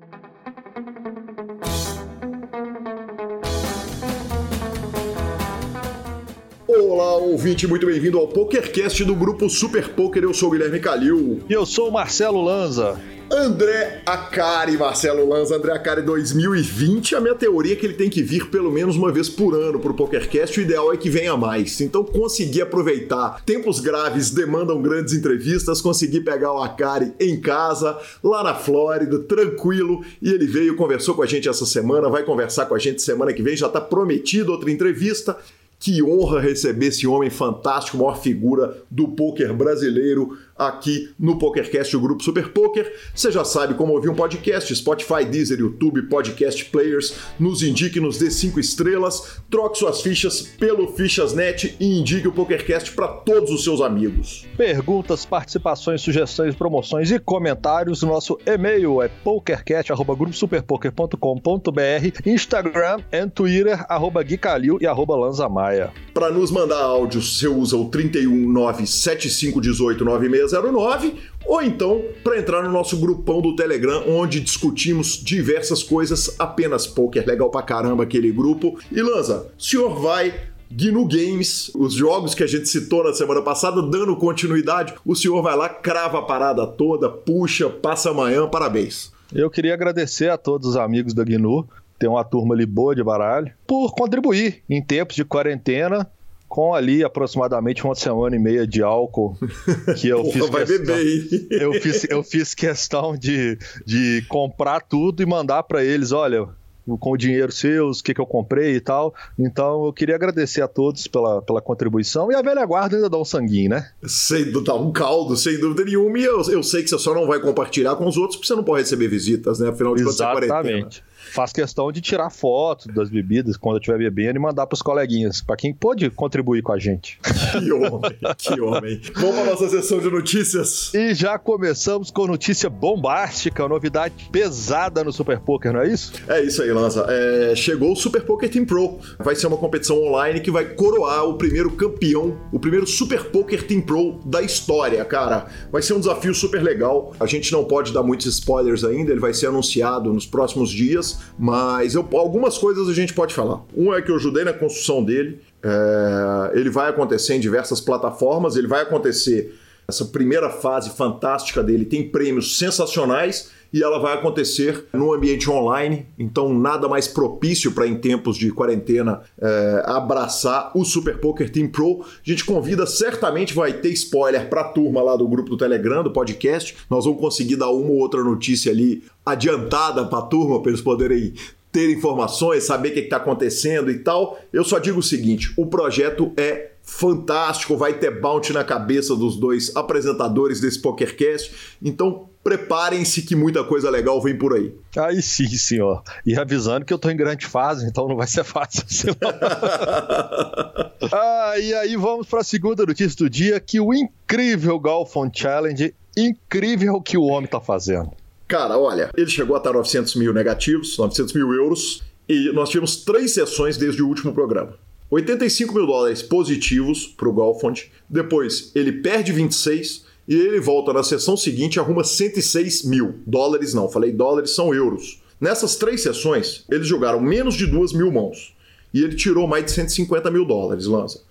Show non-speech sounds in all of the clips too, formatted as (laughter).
Thank you. Olá, ouvinte, muito bem-vindo ao PokerCast do grupo Super Poker. Eu sou o Guilherme Calil. E eu sou o Marcelo Lanza. André Acari, Marcelo Lanza, André Acari 2020. A minha teoria é que ele tem que vir pelo menos uma vez por ano pro PokerCast. O ideal é que venha mais. Então, conseguir aproveitar. Tempos graves demandam grandes entrevistas. Consegui pegar o Acari em casa, lá na Flórida, tranquilo. E ele veio, conversou com a gente essa semana, vai conversar com a gente semana que vem. Já tá prometido outra entrevista. Que honra receber esse homem fantástico, maior figura do poker brasileiro aqui no PokerCast, o grupo Super Poker. Você já sabe como ouvir um podcast, Spotify, Deezer, YouTube, Podcast Players. Nos indique, nos dê cinco estrelas, troque suas fichas pelo Fichas.net e indique o PokerCast para todos os seus amigos. Perguntas, participações, sugestões, promoções e comentários. Nosso e-mail é pokercast.gruposuperpoker.com.br, Instagram e Twitter, arroba Gui Calil e arroba Lanza Maia. Para nos mandar áudios, você usa o 31975189609 ou então para entrar no nosso grupão do Telegram, onde discutimos diversas coisas, apenas poker, legal pra caramba aquele grupo. E Lanza, o senhor vai Gnu Games, os jogos que a gente citou na semana passada, dando continuidade, o senhor vai lá, crava a parada toda, puxa, passa amanhã, parabéns. Eu queria agradecer a todos os amigos da GNU tem uma turma ali boa de baralho, por contribuir em tempos de quarentena com ali aproximadamente uma semana e meia de álcool que eu (laughs) Porra, fiz vai questão, beber, hein? (laughs) eu fiz eu fiz questão de, de comprar tudo e mandar para eles, olha, com o dinheiro seus, o que, que eu comprei e tal. Então eu queria agradecer a todos pela, pela contribuição e a velha guarda ainda dá um sanguinho, né? Sem dúvida, um caldo, sem dúvida nenhuma. E eu, eu sei que você só não vai compartilhar com os outros porque você não pode receber visitas, né? Afinal de contas, é quarentena. Exatamente. Faz questão de tirar foto das bebidas quando eu estiver bebendo e mandar pros coleguinhas, para quem pode contribuir com a gente. Que homem, que homem. Vamos para nossa sessão de notícias. E já começamos com notícia bombástica, novidade pesada no Super Poker, não é isso? É isso aí, Lanza. É, chegou o Super Poker Team Pro. Vai ser uma competição online que vai coroar o primeiro campeão, o primeiro Super Poker Team Pro da história, cara. Vai ser um desafio super legal. A gente não pode dar muitos spoilers ainda, ele vai ser anunciado nos próximos dias, mas eu, algumas coisas a gente pode falar. Um é que eu ajudei na construção dele. É, ele vai acontecer em diversas plataformas, ele vai acontecer. Essa primeira fase fantástica dele tem prêmios sensacionais e ela vai acontecer no ambiente online, então nada mais propício para em tempos de quarentena é, abraçar o Super Poker Team Pro. A gente convida, certamente vai ter spoiler para a turma lá do grupo do Telegram, do podcast. Nós vamos conseguir dar uma ou outra notícia ali adiantada para a turma, para eles poderem ter informações, saber o que está acontecendo e tal. Eu só digo o seguinte: o projeto é fantástico, vai ter bounty na cabeça dos dois apresentadores desse PokerCast. Então preparem-se que muita coisa legal vem por aí. Aí sim, senhor. E avisando que eu tô em grande fase, então não vai ser fácil. (laughs) ah, e aí vamos para a segunda notícia do dia, que o incrível Golfon Challenge, incrível que o homem tá fazendo. Cara, olha, ele chegou a estar 900 mil negativos, 900 mil euros, e nós tivemos três sessões desde o último programa. 85 mil dólares positivos para o Golfond, depois ele perde 26 e ele volta na sessão seguinte e arruma 106 mil. Dólares não, falei dólares são euros. Nessas três sessões, eles jogaram menos de duas mil mãos e ele tirou mais de 150 mil dólares, Lanza.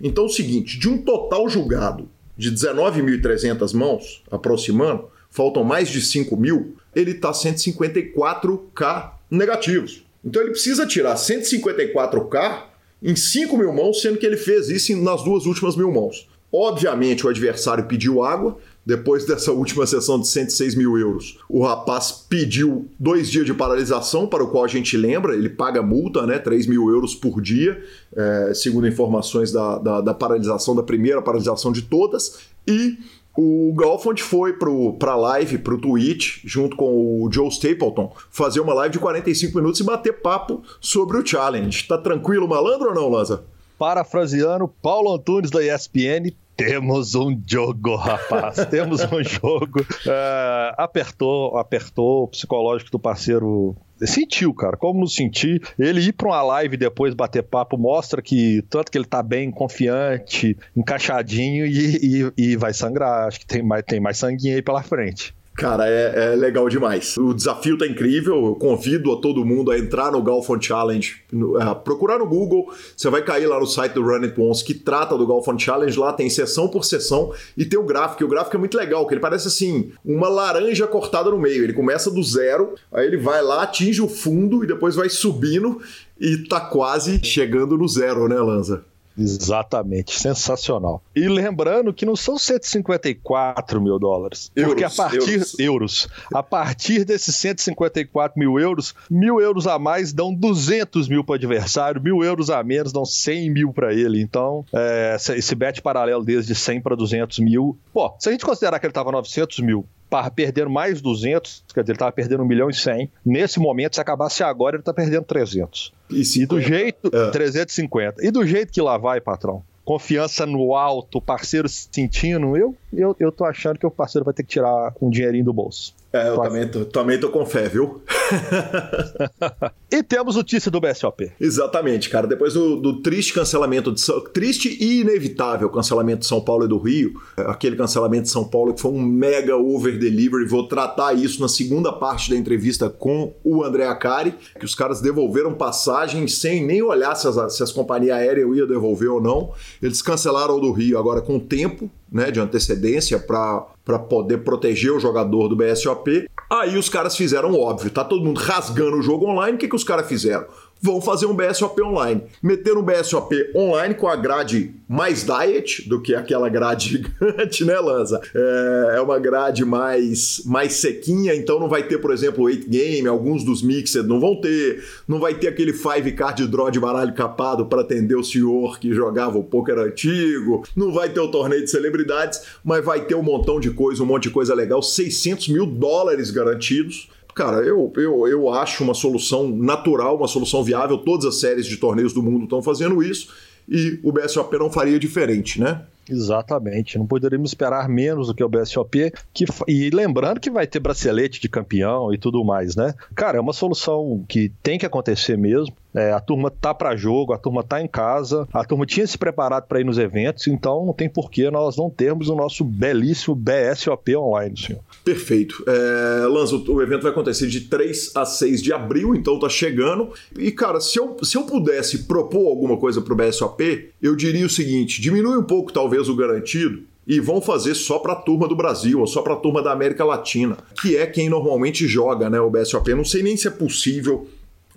Então é o seguinte, de um total julgado de 19.300 mãos, aproximando, faltam mais de 5 mil, ele está 154k negativos. Então ele precisa tirar 154k em 5 mil mãos, sendo que ele fez isso nas duas últimas mil mãos. Obviamente o adversário pediu água. Depois dessa última sessão de 106 mil euros, o rapaz pediu dois dias de paralisação, para o qual a gente lembra, ele paga multa, né? 3 mil euros por dia, é, segundo informações da, da, da paralisação, da primeira paralisação de todas. E o Golfond foi para a live, para o Twitch, junto com o Joe Stapleton, fazer uma live de 45 minutos e bater papo sobre o challenge. Tá tranquilo, malandro ou não, Lanza? Parafraseando Paulo Antunes da ESPN, temos um jogo, rapaz. (laughs) temos um jogo. É, apertou, apertou o psicológico do parceiro. Sentiu, cara, como não sentir. Ele ir pra uma live depois bater papo mostra que tanto que ele tá bem confiante, encaixadinho e, e, e vai sangrar. Acho que tem mais, tem mais sanguinho aí pela frente. Cara, é, é, legal demais. O desafio tá incrível. Eu convido a todo mundo a entrar no Galfond Challenge, no, é, procurar no Google. Você vai cair lá no site do Run It Once que trata do Galfond Challenge. Lá tem sessão por sessão e tem o gráfico. E o gráfico é muito legal, que ele parece assim uma laranja cortada no meio. Ele começa do zero, aí ele vai lá, atinge o fundo e depois vai subindo e tá quase chegando no zero, né, Lanza? Exatamente, sensacional. E lembrando que não são 154 mil dólares, euros, porque a partir euros. euros, a partir desses 154 mil euros, mil euros a mais dão 200 mil para o adversário, mil euros a menos dão 100 mil para ele. Então, é, esse bet paralelo desde 100 para 200 mil, pô, se a gente considerar que ele estava 900 mil perdendo mais 200, quer dizer, ele estava perdendo 1 milhão e 100. Nesse momento, se acabasse agora, ele está perdendo 300. E, do jeito. É. 350. E do jeito que lá vai, patrão. Confiança no alto, parceiro sentindo, eu, eu, eu tô achando que o parceiro vai ter que tirar um dinheirinho do bolso. É, eu também tô, também tô com fé, viu? (laughs) e temos notícia do BSOP. Exatamente, cara. Depois do, do, triste cancelamento, de triste e inevitável cancelamento de São Paulo e do Rio, aquele cancelamento de São Paulo que foi um mega over delivery, vou tratar isso na segunda parte da entrevista com o André Acari, que os caras devolveram passagem sem nem olhar se as, se as companhias aéreas iam devolver ou não. Eles cancelaram o do Rio agora com tempo, né, de antecedência para poder proteger o jogador do BSOP. Aí os caras fizeram óbvio, tá todo mundo rasgando o jogo online, o que, que os caras fizeram? Vão fazer um BSOP online. Meter um BSOP online com a grade mais diet do que aquela grade (laughs) gigante, né, Lanza? É, é uma grade mais, mais sequinha, então não vai ter, por exemplo, o 8 game, alguns dos mixed não vão ter, não vai ter aquele 5 card draw de baralho capado para atender o senhor que jogava o poker antigo, não vai ter o torneio de celebridades, mas vai ter um montão de coisa, um monte de coisa legal, 600 mil dólares garantidos Cara, eu, eu, eu acho uma solução natural, uma solução viável. Todas as séries de torneios do mundo estão fazendo isso e o BSOP não faria diferente, né? Exatamente, não poderíamos esperar menos do que o BSOP. Que, e lembrando que vai ter bracelete de campeão e tudo mais, né? Cara, é uma solução que tem que acontecer mesmo. É, a turma tá para jogo, a turma tá em casa, a turma tinha se preparado para ir nos eventos, então não tem porquê nós não termos o nosso belíssimo BSOP online, senhor. Perfeito. É, Lanzo, o evento vai acontecer de 3 a 6 de abril, então tá chegando. E, cara, se eu, se eu pudesse propor alguma coisa pro BSOP, eu diria o seguinte: diminui um pouco, talvez, o garantido e vão fazer só para a turma do Brasil ou só para a turma da América Latina, que é quem normalmente joga né, o BSOP. Não sei nem se é possível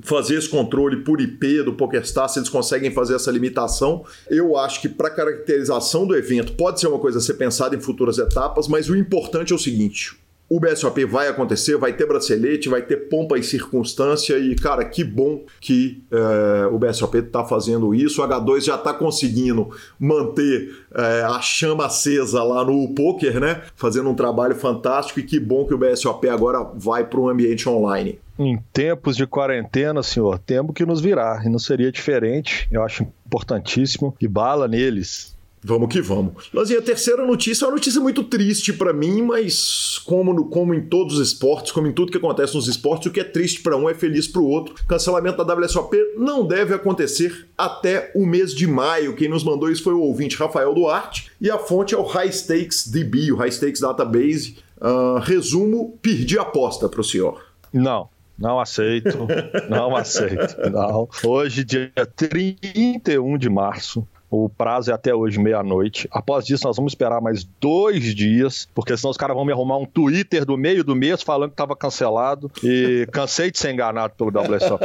fazer esse controle por IP do PokerStars, se eles conseguem fazer essa limitação. Eu acho que para caracterização do evento pode ser uma coisa a ser pensada em futuras etapas, mas o importante é o seguinte: o BSOP vai acontecer, vai ter bracelete, vai ter pompa e circunstância e, cara, que bom que é, o BSOP está fazendo isso. O H2 já está conseguindo manter é, a chama acesa lá no poker, né? Fazendo um trabalho fantástico e que bom que o BSOP agora vai para um ambiente online. Em tempos de quarentena, senhor, temos que nos virar e não seria diferente. Eu acho importantíssimo e bala neles. Vamos que vamos. Lanzinha, a terceira notícia é uma notícia muito triste para mim, mas como, como em todos os esportes, como em tudo que acontece nos esportes, o que é triste para um é feliz para o outro. Cancelamento da WSOP não deve acontecer até o mês de maio. Quem nos mandou isso foi o ouvinte Rafael Duarte e a fonte é o High Stakes DB, o High Stakes Database. Uh, resumo, perdi a aposta para o senhor. Não. Não aceito, (laughs) não aceito. Não. Hoje, dia 31 de março, o prazo é até hoje, meia-noite. Após isso, nós vamos esperar mais dois dias, porque senão os caras vão me arrumar um Twitter do meio do mês falando que estava cancelado. E (laughs) cansei de ser enganado pelo WSOP,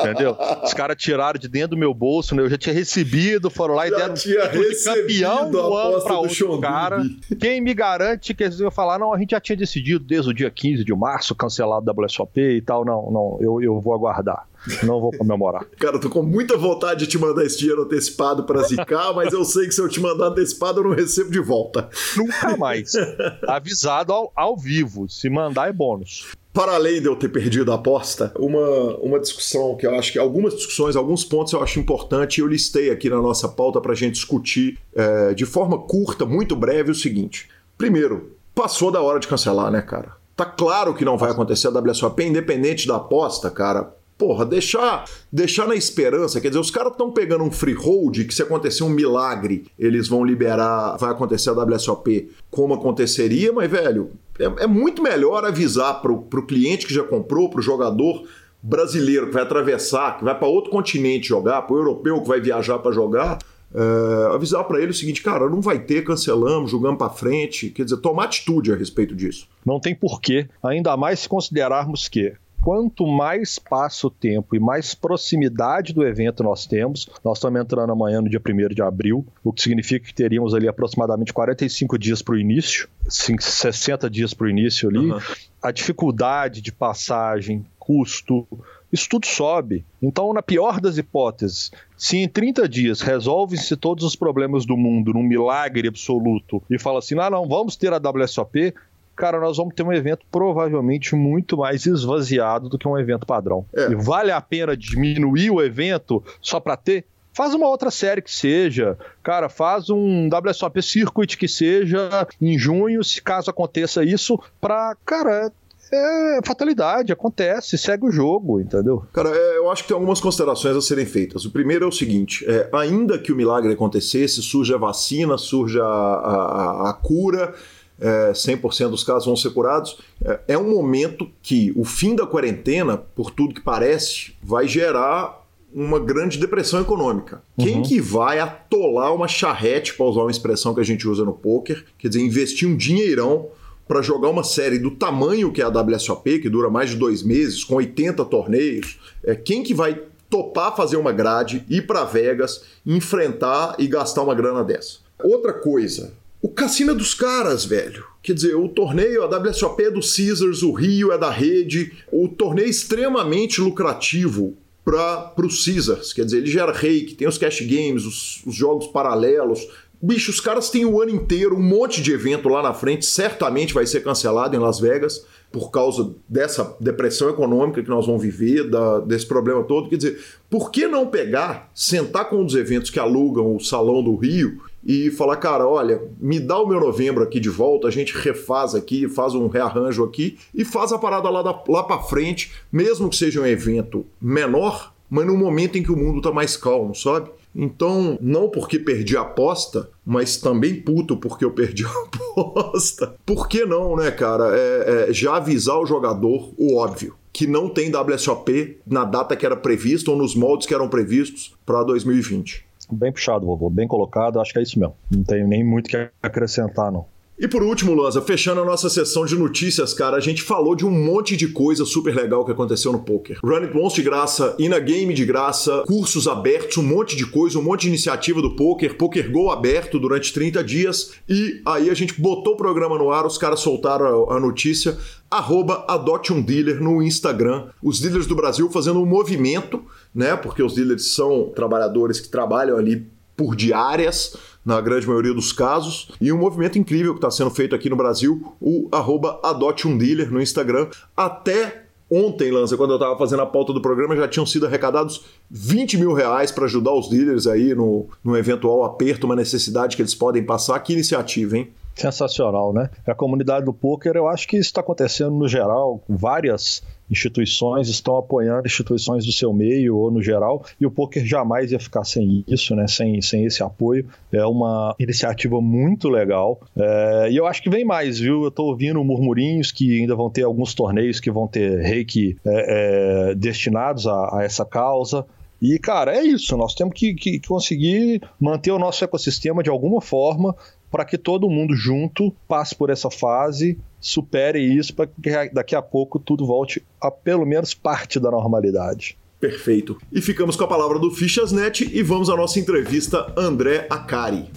entendeu? Os caras tiraram de dentro do meu bolso, né? Eu já tinha recebido, foram lá e deram tinha campeão do ano para outro cara. Quem me garante que eles iam falar, não, a gente já tinha decidido desde o dia 15 de março cancelar o WSOP e tal. Não, não, eu, eu vou aguardar. Não vou comemorar. Cara, eu tô com muita vontade de te mandar esse dinheiro antecipado para zicar, (laughs) mas eu sei que se eu te mandar antecipado eu não recebo de volta. Nunca mais. (laughs) Avisado ao, ao vivo. Se mandar é bônus para além de eu ter perdido a aposta, uma, uma discussão que eu acho que algumas discussões, alguns pontos eu acho importante, eu listei aqui na nossa pauta para a gente discutir é, de forma curta, muito breve, o seguinte. Primeiro, passou da hora de cancelar, né, cara? Tá claro que não vai acontecer a WSOP, independente da aposta, cara porra, deixar, deixar na esperança. Quer dizer, os caras estão pegando um freehold que se acontecer um milagre, eles vão liberar, vai acontecer a WSOP como aconteceria, mas, velho, é, é muito melhor avisar pro, pro cliente que já comprou, pro jogador brasileiro que vai atravessar, que vai para outro continente jogar, pro europeu que vai viajar para jogar, é, avisar para ele o seguinte, cara, não vai ter, cancelamos, jogamos para frente. Quer dizer, tomar atitude a respeito disso. Não tem porquê, ainda mais se considerarmos que quanto mais passa o tempo e mais proximidade do evento nós temos, nós estamos entrando amanhã no dia 1 de abril, o que significa que teríamos ali aproximadamente 45 dias para o início, 60 dias para o início ali. Uhum. A dificuldade de passagem, custo, isso tudo sobe. Então, na pior das hipóteses, se em 30 dias resolvem-se todos os problemas do mundo num milagre absoluto e fala assim: ah, não, vamos ter a WSOP, cara, nós vamos ter um evento provavelmente muito mais esvaziado do que um evento padrão. É. E vale a pena diminuir o evento só para ter? Faz uma outra série que seja, cara, faz um WSOP Circuit que seja em junho, se caso aconteça isso, para, cara, é fatalidade, acontece, segue o jogo, entendeu? Cara, é, eu acho que tem algumas considerações a serem feitas. O primeiro é o seguinte: é, ainda que o milagre acontecesse, surge a vacina, surge a, a, a cura. É, 100% dos casos vão ser curados. É, é um momento que o fim da quarentena, por tudo que parece, vai gerar uma grande depressão econômica. Uhum. Quem que vai atolar uma charrete, para usar uma expressão que a gente usa no poker, quer dizer, investir um dinheirão para jogar uma série do tamanho que é a WSOP, que dura mais de dois meses, com 80 torneios, é quem que vai topar fazer uma grade, ir para Vegas, enfrentar e gastar uma grana dessa? Outra coisa, o cassino é dos caras, velho. Quer dizer, o torneio, a WSOP é do Caesars, o Rio é da rede, o torneio é extremamente lucrativo para os Caesars. Quer dizer, ele gera rake, tem os cash games, os, os jogos paralelos, Bicho, os caras têm o ano inteiro um monte de evento lá na frente, certamente vai ser cancelado em Las Vegas por causa dessa depressão econômica que nós vamos viver, da, desse problema todo. Quer dizer, por que não pegar, sentar com um dos eventos que alugam o Salão do Rio e falar, cara, olha, me dá o meu novembro aqui de volta, a gente refaz aqui, faz um rearranjo aqui e faz a parada lá, lá para frente, mesmo que seja um evento menor, mas no momento em que o mundo tá mais calmo, sabe? Então, não porque perdi a aposta, mas também puto porque eu perdi a (laughs) aposta. Por que não, né, cara? É, é, já avisar o jogador o óbvio. Que não tem WSOP na data que era prevista ou nos moldes que eram previstos para 2020. Bem puxado, vovô, bem colocado, acho que é isso mesmo. Não tenho nem muito que acrescentar, não. E por último, Lanza, fechando a nossa sessão de notícias, cara, a gente falou de um monte de coisa super legal que aconteceu no poker. Run It Once de graça, Ina Game de graça, cursos abertos, um monte de coisa, um monte de iniciativa do poker, Poker Go aberto durante 30 dias. E aí a gente botou o programa no ar, os caras soltaram a notícia. Arroba adote um dealer no Instagram. Os dealers do Brasil fazendo um movimento, né? Porque os dealers são trabalhadores que trabalham ali por diárias na grande maioria dos casos. E um movimento incrível que está sendo feito aqui no Brasil, o arroba Adote um Dealer no Instagram. Até ontem, Lança, quando eu estava fazendo a pauta do programa, já tinham sido arrecadados 20 mil reais para ajudar os dealers aí no, no eventual aperto, uma necessidade que eles podem passar. Que iniciativa, hein? Sensacional, né? A comunidade do poker, eu acho que isso está acontecendo no geral, várias instituições estão apoiando instituições do seu meio ou no geral, e o poker jamais ia ficar sem isso, né? sem, sem esse apoio. É uma iniciativa muito legal. É, e eu acho que vem mais, viu? Eu estou ouvindo murmurinhos que ainda vão ter alguns torneios que vão ter reiki é, é, destinados a, a essa causa. E, cara, é isso. Nós temos que, que, conseguir manter o nosso ecossistema de alguma forma para que todo mundo junto passe por essa fase, supere isso, para que daqui a pouco tudo volte a pelo menos parte da normalidade. Perfeito. E ficamos com a palavra do Fichasnet e vamos à nossa entrevista André Acari.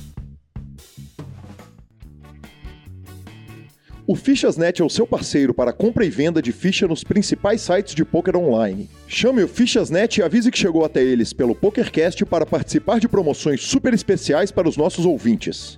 O Fichasnet é o seu parceiro para compra e venda de ficha nos principais sites de poker online. Chame o Fichasnet e avise que chegou até eles pelo PokerCast para participar de promoções super especiais para os nossos ouvintes.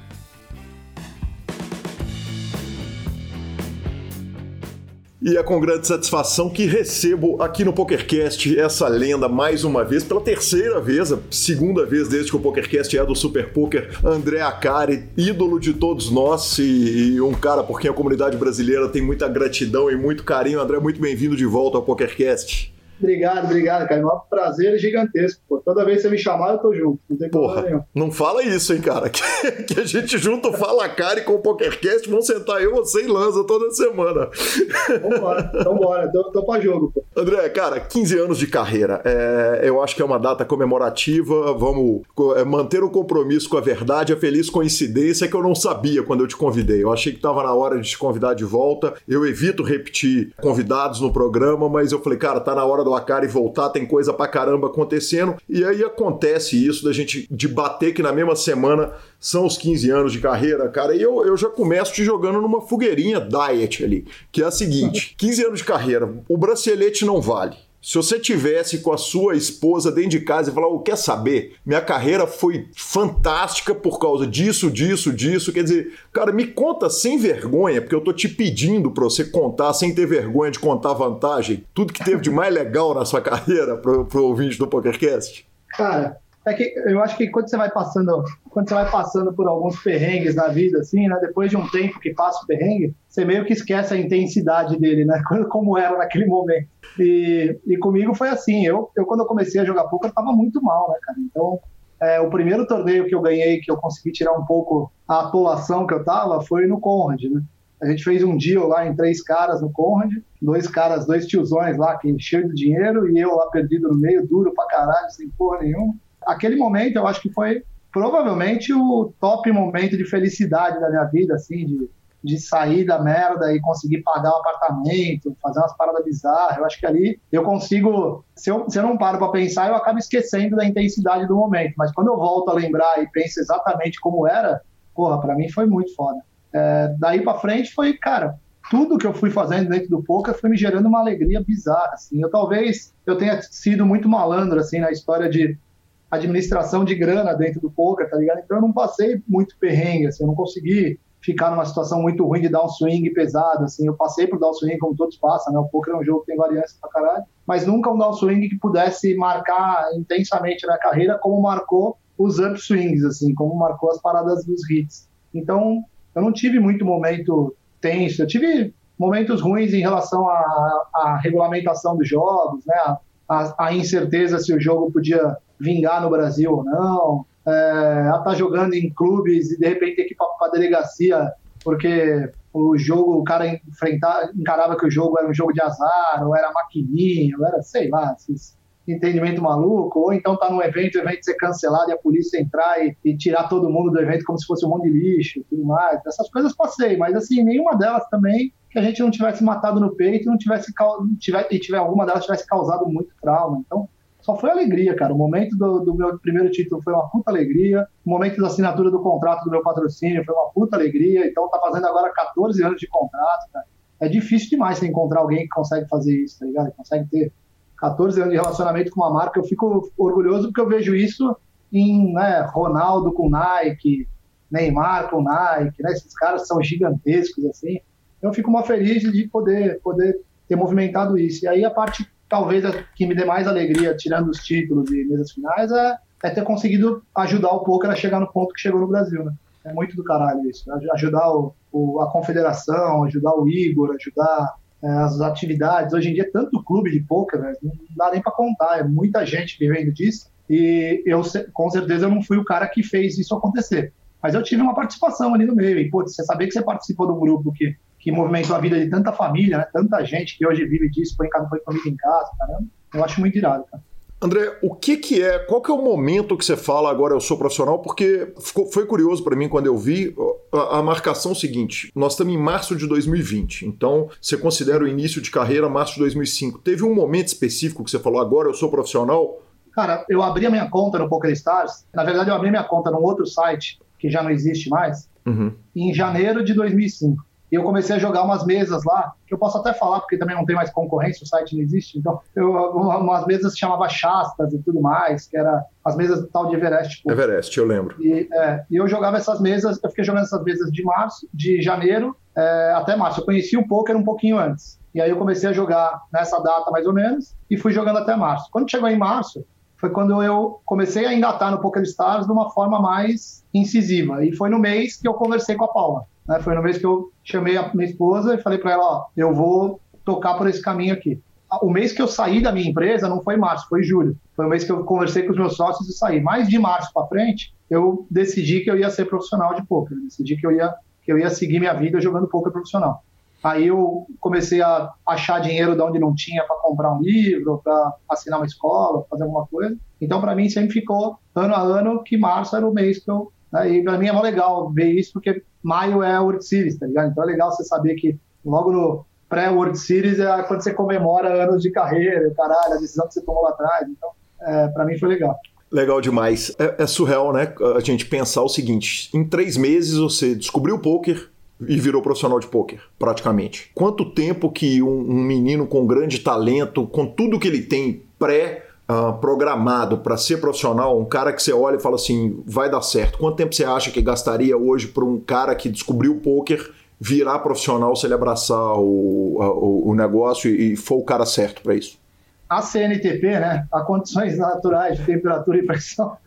E é com grande satisfação que recebo aqui no PokerCast essa lenda mais uma vez, pela terceira vez, a segunda vez desde que o PokerCast é do Super Poker, André Acari, ídolo de todos nós e, e, um cara por quem a comunidade brasileira tem muita gratidão e muito carinho. André, muito bem-vindo de volta ao PokerCast. Obrigado, obrigado, cara. É um prazer gigantesco. Pô. Toda vez que você me chamar, eu tô junto. Não tem Porra, nenhum. Não fala isso, hein, cara. (laughs) Que, que a gente junto Fala Cara com o PokerCast, vão sentar eu, você e Lanza toda semana. Vambora, então bora. Tô, tô pra jogo, pô. André, cara, 15 anos de carreira. É, eu acho que é uma data comemorativa. Vamos é, manter o compromisso com a verdade. A feliz coincidência que eu não sabia quando eu te convidei. Eu achei que tava na hora de te convidar de volta. Eu evito repetir convidados no programa, mas eu falei, cara, tá na hora do Akari voltar, tem coisa pra caramba acontecendo. E aí acontece isso da gente debater que na mesma semana são os 15 anos de carreira, cara. E eu, eu já começo te jogando numa fogueirinha diet ali, que é a seguinte: 15 anos de carreira, o bracelete não vale. Se você tivesse com a sua esposa dentro de casa e falar, quer saber? Minha carreira foi fantástica por causa disso, disso, disso. Quer dizer, cara, me conta sem vergonha, porque eu tô te pedindo para você contar sem ter vergonha de contar vantagem. Tudo que teve de mais legal na sua (laughs) carreira pro, pro ouvinte do PokerCast. Cara, é que eu acho que quando você vai passando, quando você vai passando por alguns perrengues na vida, assim, né? Depois de um tempo que passa o perrengue, você meio que esquece a intensidade dele, né? (laughs) Como era naquele momento. E, e comigo foi assim. Eu, eu quando eu comecei a jogar poker, eu tava muito mal, né, cara? Então, é, o primeiro torneio que eu ganhei, que eu consegui tirar um pouco a atolação que eu tava, foi no Conrad, né? A gente fez um deal lá em três caras no Conrad, dois caras, dois tiozões lá que encheu de dinheiro e eu lá perdido no meio, duro pra caralho, sem porra nenhuma aquele momento eu acho que foi provavelmente o top momento de felicidade da minha vida, assim, de, de sair da merda e conseguir pagar um apartamento, fazer umas paradas bizarras. Eu acho que ali eu consigo, se eu, se eu não paro para pensar, eu acabo esquecendo da intensidade do momento. Mas quando eu volto a lembrar e penso exatamente como era, porra, para mim foi muito foda. É, daí para frente foi, cara, tudo que eu fui fazendo dentro do poker foi me gerando uma alegria bizarra, assim. Eu talvez eu tenha sido muito malandro assim na história de administração de grana dentro do poker, tá ligado? Então eu não passei muito perrengue, assim, eu não consegui ficar numa situação muito ruim de dar um swing pesado, assim, eu passei por dar um swing como todos passam, né? O poker é um jogo que tem variância pra caralho, mas nunca um down swing que pudesse marcar intensamente na carreira como marcou os upswings, assim, como marcou as paradas dos hits. Então, eu não tive muito momento tenso, eu tive momentos ruins em relação à, regulamentação dos jogos, né? A, a, incerteza se o jogo podia vingar no Brasil ou não, é, ela tá jogando em clubes e de repente tem que ir para a delegacia porque o jogo, o cara enfrentar, encarava que o jogo era um jogo de azar, ou era maquininha, ou era, sei lá, esses entendimento maluco, ou então tá num evento, o evento ser cancelado e a polícia entrar e, e, tirar todo mundo do evento como se fosse um monte de lixo tudo mais. Essas coisas passei, mas assim, nenhuma delas também que a gente não tivesse matado no peito e não tivesse, tiver, e tiver alguma delas tivesse causado muito trauma. Então, só foi alegria, cara. O momento do, do, meu primeiro título foi uma puta alegria. O momento da assinatura do contrato do meu patrocínio foi uma puta alegria. Então tá fazendo agora 14 anos de contrato, cara. É difícil demais você encontrar alguém que consegue fazer isso, tá ligado? Consegue ter 14 anos de relacionamento com uma marca. Eu fico orgulhoso porque eu vejo isso em né, Ronaldo com Nike, Neymar com Nike, né? Esses caras são gigantescos, assim. Eu fico uma feliz de poder, poder ter movimentado isso. E aí a parte talvez a que me dê mais alegria, tirando os títulos e mesas finais, é, é ter conseguido ajudar o poker a chegar no ponto que chegou no Brasil, né? É muito do caralho isso. Ajudar o, o, a confederação, ajudar o Igor, ajudar é, as atividades. Hoje em dia, tanto clube de poker, né? não dá nem para contar. É muita gente vivendo disso. E eu, com certeza, eu não fui o cara que fez isso acontecer. Mas eu tive uma participação ali no meio. E, pô, você saber que você participou de um grupo que que movimentou a vida de tanta família, né? tanta gente que hoje vive disso, põe, põe comida em casa, caramba. Eu acho muito irado, cara. André, o que que é, qual que é o momento que você fala agora eu sou profissional? Porque ficou, foi curioso para mim quando eu vi a, a, marcação seguinte. Nós estamos em março de 2020, então você considera o início de carreira março de 2005. Teve um momento específico que você falou agora eu sou profissional? Cara, eu abri a minha conta no PokerStars. Na verdade, eu abri minha conta num outro site que já não existe mais, uhum. em janeiro de 2005. E eu comecei a jogar umas mesas lá, que eu posso até falar, porque também não tem mais concorrência, o site não existe. Então, eu, umas mesas chamava Chastas e tudo mais, que era as mesas tal de Everest. Tipo. Everest, eu lembro. E, é, e eu jogava essas mesas, eu fiquei jogando essas mesas de março, de janeiro é, até março. Eu conheci o poker um pouquinho antes. E aí eu comecei a jogar nessa data mais ou menos e fui jogando até março. Quando chegou em março, foi quando eu comecei a engatar no Poker Stars de uma forma mais incisiva. E foi no mês que eu conversei com a Paula. Né? Foi no mês que eu chamei a minha esposa e falei para ela, ó, eu vou tocar por esse caminho aqui. O mês que eu saí da minha empresa não foi março, foi julho. Foi o mês que eu conversei com os meus sócios e saí. Mas de março para frente, eu decidi que eu ia ser profissional de poker. Decidi que eu ia que eu ia seguir minha vida jogando poker profissional. Aí eu comecei a achar dinheiro de onde não tinha para comprar um livro, para assinar uma escola, fazer alguma coisa. Então, para mim, sempre ficou ano a ano que março era o mês que eu. Né, e para mim é mó legal ver isso, porque maio é a World Series, tá ligado? Então é legal você saber que logo no pré-World Series é quando você comemora anos de carreira, caralho, a decisão que você tomou lá atrás. Então, é, para mim foi legal. Legal demais. É, é, surreal, né? A gente pensar o seguinte: em três meses você descobriu o poker e virou profissional de poker, praticamente. Quanto tempo que um, um menino com grande talento, com tudo que ele tem pré Uh, programado para ser profissional, um cara que você olha e fala assim, vai dar certo. Quanto tempo você acha que gastaria hoje para um cara que descobriu o poker virar profissional se ele abraçar o, o, o negócio e, e for o cara certo para isso? A CNTP, né, a condições naturais de temperatura e pressão,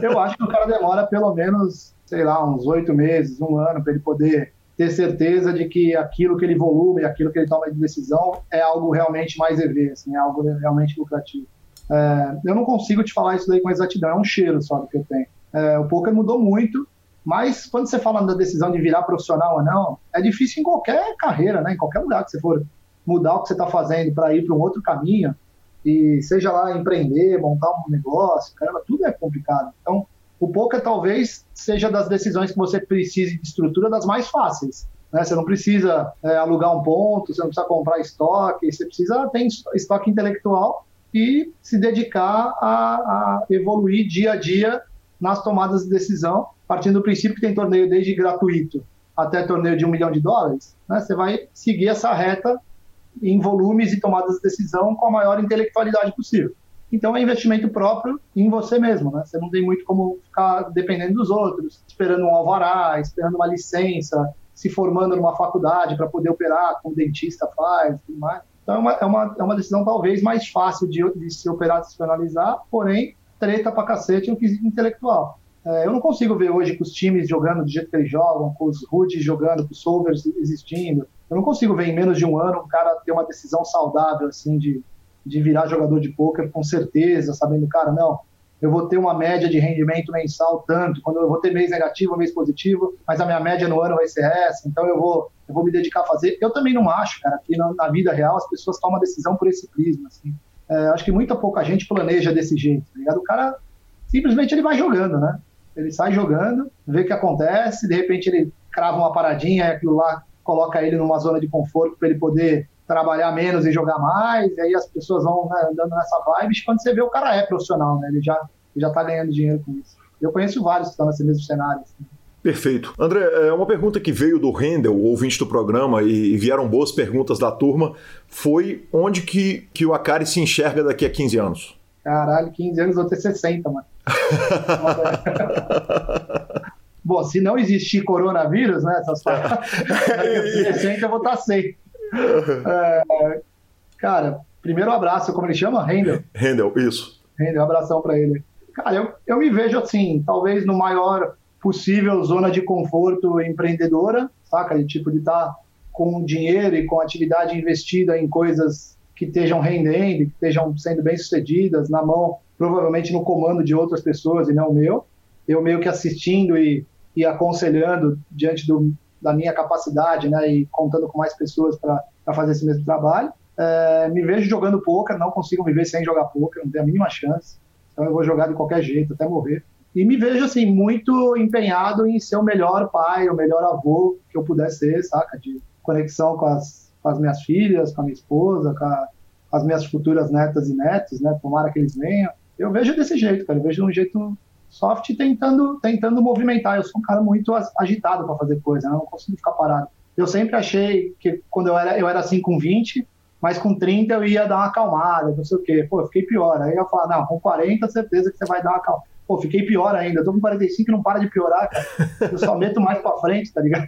eu acho que o cara demora pelo menos, sei lá, uns oito meses, um ano, para ele poder ter certeza de que aquilo que ele volume, aquilo que ele toma de decisão é algo realmente mais EV, assim, é algo realmente lucrativo. É, eu não consigo te falar isso daí com exatidão, é um cheiro só do que eu tenho. É, o poker mudou muito, mas quando você fala da decisão de virar profissional ou não, é difícil em qualquer carreira, né? em qualquer lugar que você for mudar o que você está fazendo para ir para um outro caminho, e seja lá empreender, montar um negócio, caramba, tudo é complicado. Então, o poker talvez seja das decisões que você precise de estrutura das mais fáceis. Né? Você não precisa é, alugar um ponto, você não precisa comprar estoque, você precisa ter estoque intelectual e se dedicar a, a evoluir dia a dia nas tomadas de decisão, partindo do princípio que tem torneio desde gratuito até torneio de um milhão de dólares, né? você vai seguir essa reta em volumes e tomadas de decisão com a maior intelectualidade possível. Então é investimento próprio em você mesmo, né? Você não tem muito como ficar dependendo dos outros, esperando um alvará, esperando uma licença, se formando numa faculdade para poder operar, como o dentista faz, tudo mais. Então é uma, é uma, é uma decisão talvez mais fácil de, de se operacionalizar, porém treta pra cacete um quesito intelectual. É, eu não consigo ver hoje com os times jogando do jeito que eles jogam, com os Roots jogando, com os Solvers existindo. Eu não consigo ver em menos de um ano um cara ter uma decisão saudável, assim, de, de virar jogador de pôquer com certeza, sabendo, cara, não, eu vou ter uma média de rendimento mensal tanto, quando eu vou ter mês negativo, mês positivo, mas a minha média no ano vai ser essa, então eu vou, eu vou me dedicar a fazer. Eu também não acho, cara, que na, na vida real as pessoas tomam decisão por esse prisma, assim. É, acho que muita pouca gente planeja desse jeito, tá ligado? O cara simplesmente ele vai jogando, né? Ele sai jogando, vê o que acontece, de repente ele crava uma paradinha e aquilo lá coloca ele numa zona de conforto para ele poder trabalhar menos e jogar mais, e aí as pessoas vão né, andando nessa vibe, quando você vê o cara é profissional, né? Ele já, ele já tá ganhando dinheiro com isso. Eu conheço vários que estão nesse mesmo cenário. Assim. Perfeito. André, é uma pergunta que veio do Rendel, ouvinte do programa, e vieram boas perguntas da turma, foi onde que, que o Akari se enxerga daqui a 15 anos? Caralho, 15 anos, vou ter 60, mano. (laughs) Bom, se não existir coronavírus, né? Essas paradas, (laughs) 60 eu vou estar sem. (laughs) É, cara, primeiro abraço, como ele chama? Rendel? Rendel, isso. Rendel, um abração para ele. Cara, eu, eu me vejo assim, talvez no maior possível zona de conforto empreendedora, saca? De tipo de estar tá com dinheiro e com atividade investida em coisas que estejam rendendo, que estejam sendo bem sucedidas, na mão, provavelmente no comando de outras pessoas e não o meu. Eu meio que assistindo e, e aconselhando diante do, da minha capacidade, né, e contando com mais pessoas para fazer esse mesmo trabalho. É, me vejo jogando poker, não consigo me ver sem jogar poker, não tenho a mínima chance. Então eu vou jogar de qualquer jeito, até morrer. E me vejo, assim, muito empenhado em ser o melhor pai, o melhor avô que eu puder ser, saca? De conexão com as, com as minhas filhas, com a minha esposa, com, a, com as minhas futuras netas e netos, né? Tomara que eles venham. Eu vejo desse jeito, cara. Eu vejo de um jeito soft tentando, tentando movimentar. Eu sou um cara muito agitado para fazer coisa, né? não consigo ficar parado. eu sempre achei que quando eu era, eu era assim com 20, mas com 30 eu ia dar uma acalmada, não sei o quê. Pô, eu fiquei pior. Aí eu falo, não, com 40 certeza que você vai dar uma acalmada. Pô, fiquei pior ainda. Eu tô com 45 e não para de piorar, cara. Eu só meto mais pra frente, tá ligado?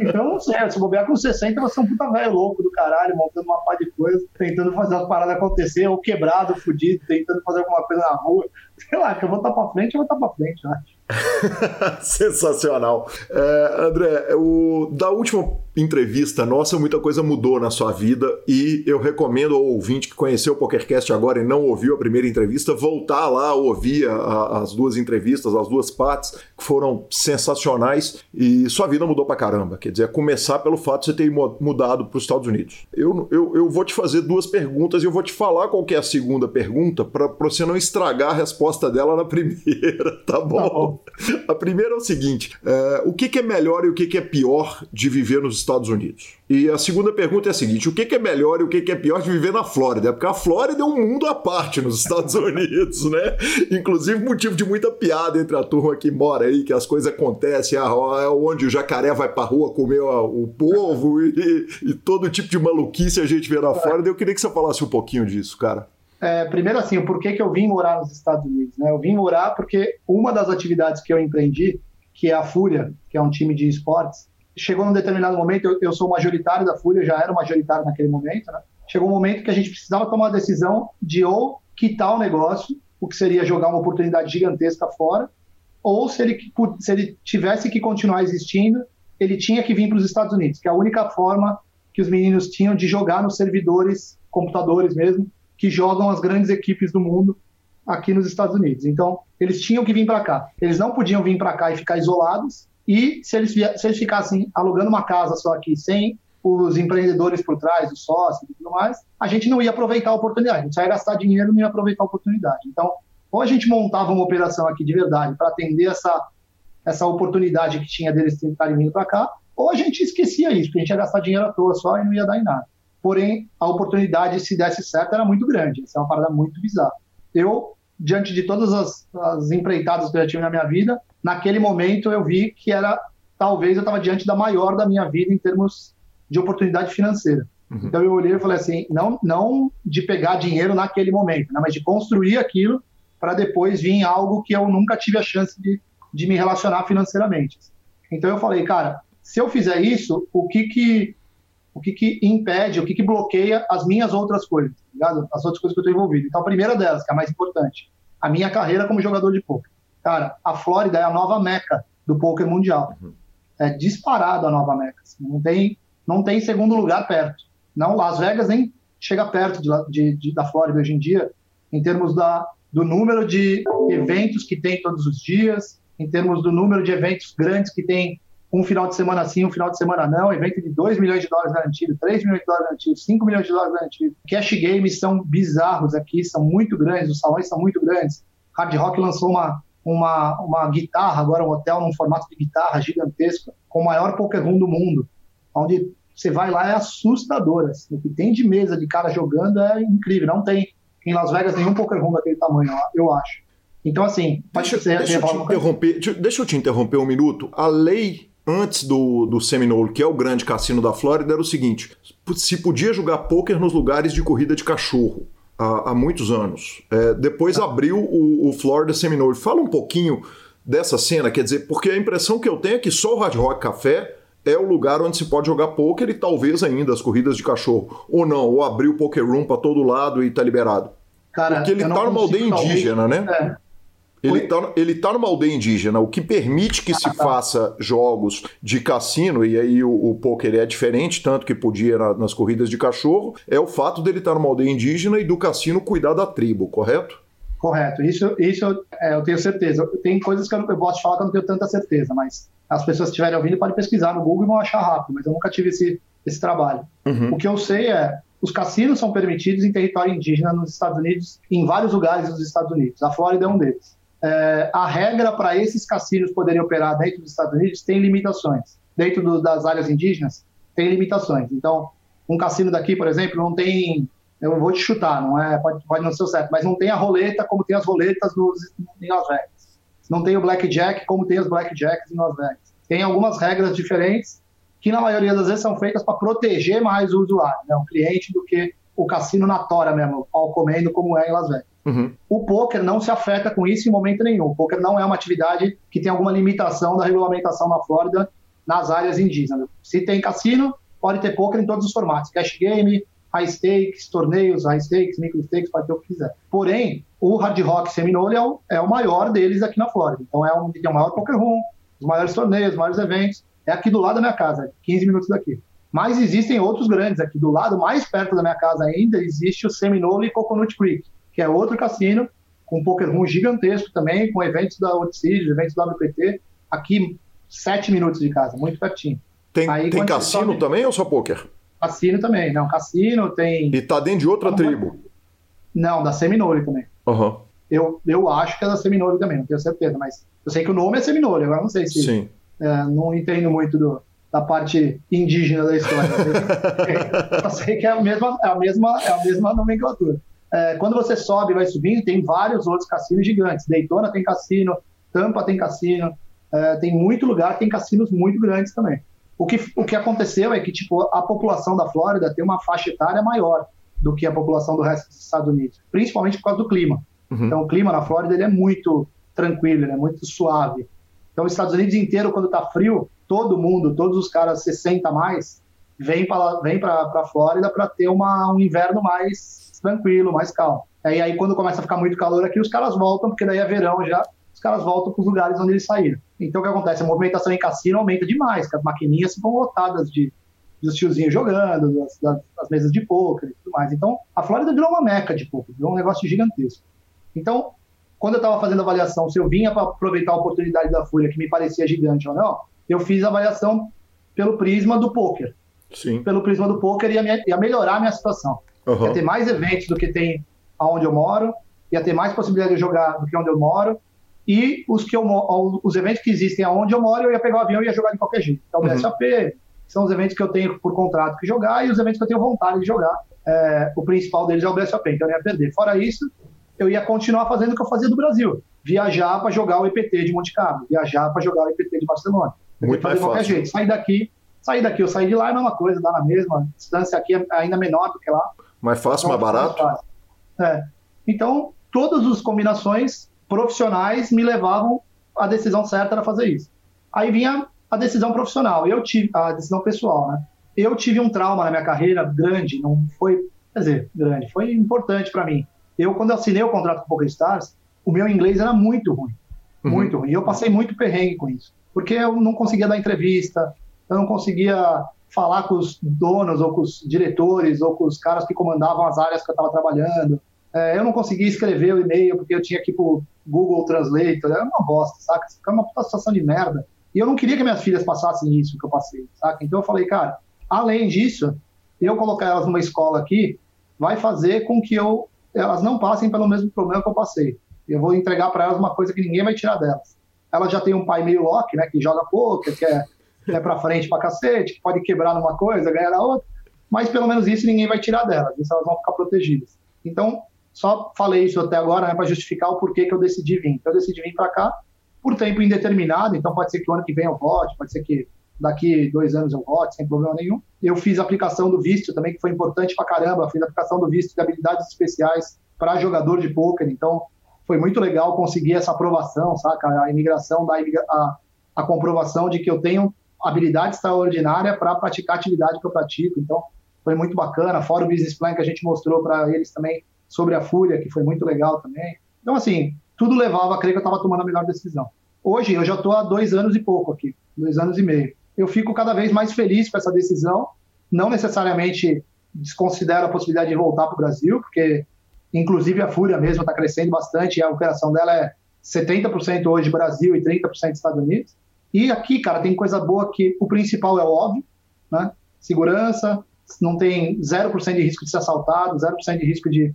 Então, não sei. Se bobear com 60, você é um puta velho louco do caralho, montando uma pá de coisa, tentando fazer as paradas acontecer, ou quebrado, fudido, tentando fazer alguma coisa na rua. Sei lá, que eu vou estar pra frente, eu vou estar pra frente, eu acho. (laughs) Sensacional. É, André, o, da última entrevista nossa, muita coisa mudou na sua vida e eu recomendo ao ouvinte que conheceu o PokerCast agora e não ouviu a primeira entrevista, voltar lá, ouvir a, a, as duas entrevistas, as duas partes, que foram sensacionais e sua vida mudou pra caramba. Quer dizer, começar pelo fato de você ter mudado para os Estados Unidos. Eu, eu, eu vou te fazer duas perguntas e eu vou te falar qual é a segunda pergunta para você não estragar a resposta dela na (laughs) primeira, tá bom? Tá bom. A primeira é o seguinte: é, o que, que, é melhor e o que, que, é pior de viver nos Estados Unidos? E a segunda pergunta é a seguinte: o que, é melhor e o que, que, é pior de viver na Flórida? Porque a Flórida é um mundo à parte nos Estados (laughs) Unidos, né? Inclusive, motivo de muita piada entre a turma que mora aí, que as coisas acontecem, ah, é onde o jacaré vai pra rua comer o povo e, e todo tipo de maluquice a gente vê na Flórida. Eu queria que você falasse um pouquinho disso, cara. É, primeiro, assim, o porquê que eu vim morar nos Estados Unidos. Né? Eu vim morar porque uma das atividades que eu empreendi, que é a Fúria, que é um time de esportes, chegou num determinado momento, eu, eu sou majoritário da Fúria, já era majoritário naquele momento, né? chegou um momento que a gente precisava tomar a decisão de ou quitar o negócio, o que seria jogar uma oportunidade gigantesca fora, ou se ele, se ele tivesse que continuar existindo, ele tinha que vir para os Estados Unidos, que é a única forma que os meninos tinham de jogar nos servidores, computadores mesmo, que jogam as grandes equipes do mundo aqui nos Estados Unidos. Então, eles tinham que vir para cá. Eles não podiam vir para cá e ficar isolados. E se eles, se eles ficassem alugando uma casa só aqui, sem os empreendedores por trás, os sócios e tudo mais, a gente não ia aproveitar a oportunidade. A gente ia gastar dinheiro e não ia aproveitar a oportunidade. Então, ou a gente montava uma operação aqui de verdade para atender essa, essa oportunidade que tinha deles estarem vindo para cá, ou a gente esquecia isso, porque a gente ia gastar dinheiro à toa só e não ia dar em nada porém a oportunidade, se desse certo, era muito grande. Essa é uma parada muito bizarra. Eu, diante de todas as, as empreitadas que eu já tive na minha vida, naquele momento eu vi que era, talvez eu estava diante da maior da minha vida em termos de oportunidade financeira. Uhum. Então eu olhei e falei assim, não, não de pegar dinheiro naquele momento, né, mas de construir aquilo para depois vir algo que eu nunca tive a chance de, de me relacionar financeiramente. Então eu falei, cara, se eu fizer isso, o que que o que, que impede, o que, que bloqueia as minhas outras coisas, tá ligado? As outras coisas que eu estou envolvido. Então, a primeira delas, que é a mais importante, a minha carreira como jogador de poker. Cara, a Flórida é a nova meca do poker mundial. Uhum. É disparado a nova meca. Assim. Não, tem, não tem segundo lugar perto. Não, Las Vegas nem chega perto de, de, de, da Flórida hoje em dia, em termos da, do número de eventos que tem todos os dias, em termos do número de eventos grandes que tem um final de semana sim, um final de semana não, evento de 2 milhões de dólares garantido, 3 milhões de dólares garantido, 5 milhões de dólares garantido. Cash games são bizarros aqui, são muito grandes, os salões são muito grandes. Hard Rock lançou uma, uma, uma guitarra, agora um hotel num formato de guitarra gigantesco, com o maior poker room do mundo, onde você vai lá é assustador. Assim, o que tem de mesa de cara jogando é incrível. Não tem em Las Vegas nenhum poker room daquele tamanho, eu acho. Então, assim, deixa, deixa, eu te interromper, deixa eu te interromper um minuto. A lei antes do, do Seminole, que é o grande cassino da Flórida, era o seguinte: se podia jogar pôquer nos lugares de corrida de cachorro. Há, há muitos anos. É, depois abriu o, o Florida Seminole. Fala um pouquinho dessa cena, quer dizer, porque a impressão que eu tenho é que só o Hard Rock Café é o lugar onde se pode jogar poker e talvez ainda as corridas de cachorro. Ou não, ou abriu o poker room para todo lado e tá liberado. Cara, Porque ele tá numa aldeia indígena, né? Ele está ele tá numa aldeia indígena, o que permite que se faça jogos de cassino, e aí o, o poker é diferente, tanto que podia na, nas corridas de cachorro, é o fato dele estar tá numa aldeia indígena e do cassino cuidar da tribo, correto? Correto, isso, isso é, eu tenho certeza. Tem coisas que eu, eu posso falar que eu não tenho tanta certeza, mas as pessoas que estiverem ouvindo podem pesquisar no Google e vão achar rápido, mas eu nunca tive esse, esse trabalho. Uhum. O que eu sei é os cassinos são permitidos em território indígena nos Estados Unidos, em vários lugares dos Estados Unidos. A Flórida é um deles é, a regra para esses cassinos poderem operar dentro dos Estados Unidos tem limitações. Dentro do, das áreas indígenas, tem limitações. Então, um cassino daqui, por exemplo, não tem. Eu vou te chutar, não é? Pode, pode não ser certo, mas não tem a roleta como tem as roletas nos, em Las Vegas. Não tem o blackjack como tem os blackjacks em Las Vegas. Tem algumas regras diferentes que na maioria das vezes são feitas para proteger mais o usuário, né, o cliente, do que o cassino na tora mesmo, ao comendo como é em Las Vegas. Uhum. O poker não se afeta com isso em momento nenhum. O poker não é uma atividade que tem alguma limitação da regulamentação na Flórida nas áreas indígenas. Se tem cassino, pode ter poker em todos os formatos: cash game, high stakes, torneios, high stakes, micro stakes, pode ter o que quiser. Porém, o Hard Rock Seminole é o, é o maior deles aqui na Flórida. Então é um tem o maior poker room, os maiores torneios, os maiores eventos. É aqui do lado da minha casa, 15 minutos daqui. Mas existem outros grandes aqui do lado, mais perto da minha casa ainda, existe o Seminole e Coconut Creek, que é outro cassino com um poker room gigantesco também, com eventos da Odicides, eventos da WPT, aqui sete minutos de casa, muito pertinho. Tem, Aí, tem cassino sobe... também ou só poker? Cassino também, não, cassino tem... E tá dentro de outra tribo? Não, da Seminole também. Uhum. Eu, eu acho que é da Seminole também, não tenho certeza, mas eu sei que o nome é Seminole, agora não sei se... Sim. É, não entendo muito do, da parte indígena da história. eu sei que é a mesma, é a mesma, é a mesma nomenclatura. É, quando você sobe e vai subindo, tem vários outros cassinos gigantes. Daytona tem cassino, Tampa tem cassino, é, tem muito lugar que tem cassinos muito grandes também. O que, o que aconteceu é que tipo, a população da Flórida tem uma faixa etária maior do que a população do resto dos Estados Unidos, principalmente por causa do clima. Uhum. Então, o clima na Flórida ele é muito tranquilo, ele é muito suave. Então, os Estados Unidos inteiro, quando está frio, todo mundo, todos os caras 60 a mais, vem para vem a Flórida para ter uma, um inverno mais tranquilo, mais calmo. E aí, quando começa a ficar muito calor aqui, os caras voltam, porque daí é verão já, os caras voltam para os lugares onde eles saíram. Então, o que acontece? A movimentação em cassino aumenta demais, as maquininhas ficam lotadas de, dos tiozinhos jogando, das, das, das, mesas de poker e tudo mais. Então, a Flórida virou uma meca de poker, virou um negócio gigantesco. Então, quando eu estava fazendo a avaliação, se eu vinha para aproveitar a oportunidade da Fúria, que me parecia gigante ou não, eu fiz a avaliação pelo prisma do poker. Sim. Pelo prisma do poker ia, ia melhorar a minha situação. Uhum. Ia ter mais eventos do que tem aonde eu moro, ia ter mais possibilidade de jogar do que onde eu moro, e os, que eu, os eventos que existem aonde eu moro, eu ia pegar o avião e ia jogar de qualquer jeito. Então, o uhum. BSAP são os eventos que eu tenho por contrato que jogar e os eventos que eu tenho vontade de jogar. É, o principal deles é o BSAP, então eu não ia perder. Fora isso, eu ia continuar fazendo o que eu fazia do Brasil. Viajar para jogar o EPT de Monte Carlo, viajar para jogar o EPT de Barcelona. Muito fazer de qualquer fácil. jeito. Sair daqui, sair daqui ou sair de lá é a mesma coisa, dá na mesma. A distância aqui é ainda menor do que lá. Mais fácil, então, mais barato? Mais é. Então, todas as combinações profissionais me levavam à decisão certa era fazer isso. Aí vinha a decisão profissional, eu tive a decisão pessoal, né? Eu tive um trauma na minha carreira grande, não foi, quer dizer, grande, foi importante para mim. Eu quando eu assinei o contrato com o PokerStars, o meu inglês era muito ruim, uhum. muito ruim. E eu passei muito perrengue com isso, porque eu não conseguia dar entrevista, eu não conseguia falar com os donos ou com os diretores ou com os caras que comandavam as áreas que eu estava trabalhando. É, eu não conseguia escrever o e-mail porque eu tinha que ir pro Google Translate, era uma bosta, saca? Isso uma puta situação de merda. E eu não queria que minhas filhas passassem isso que eu passei, saca? Então eu falei, cara, além disso, eu colocar elas numa escola aqui vai fazer com que eu, elas não passem pelo mesmo problema que eu passei. Eu vou entregar para elas uma coisa que ninguém vai tirar delas. Elas já têm um pai meio lock, né, que joga pouco, que é, é para frente para cacete, que pode quebrar numa coisa, ganhar na outra, mas pelo menos isso ninguém vai tirar delas, isso elas vão ficar protegidas. Então, só falei isso até agora né, para justificar o porquê que eu decidi vir. Então, eu decidi vir para cá por tempo indeterminado, então pode ser que o ano que vem eu vote, pode ser que daqui dois anos eu vote, sem problema nenhum. Eu fiz aplicação do visto também, que foi importante para caramba, fiz a aplicação do visto de habilidades especiais para jogador de pôquer, então foi muito legal conseguir essa aprovação, saca? A imigração da a, a comprovação de que eu tenho habilidade extraordinária para praticar a atividade que eu pratico, então foi muito bacana, fora o business plan que a gente mostrou para eles também, sobre a Fúria, que foi muito legal também. Então, assim, tudo levava a crer que eu estava tomando a melhor decisão. Hoje, eu já estou há dois anos e pouco aqui, dois anos e meio. Eu fico cada vez mais feliz com essa decisão, não necessariamente desconsidero a possibilidade de voltar para o Brasil, porque, inclusive, a Fúria mesmo está crescendo bastante, a operação dela é 70% hoje Brasil e 30% Estados Unidos. E aqui, cara, tem coisa boa que o principal é óbvio, né? Segurança, não tem 0% de risco de ser assaltado, 0% de risco de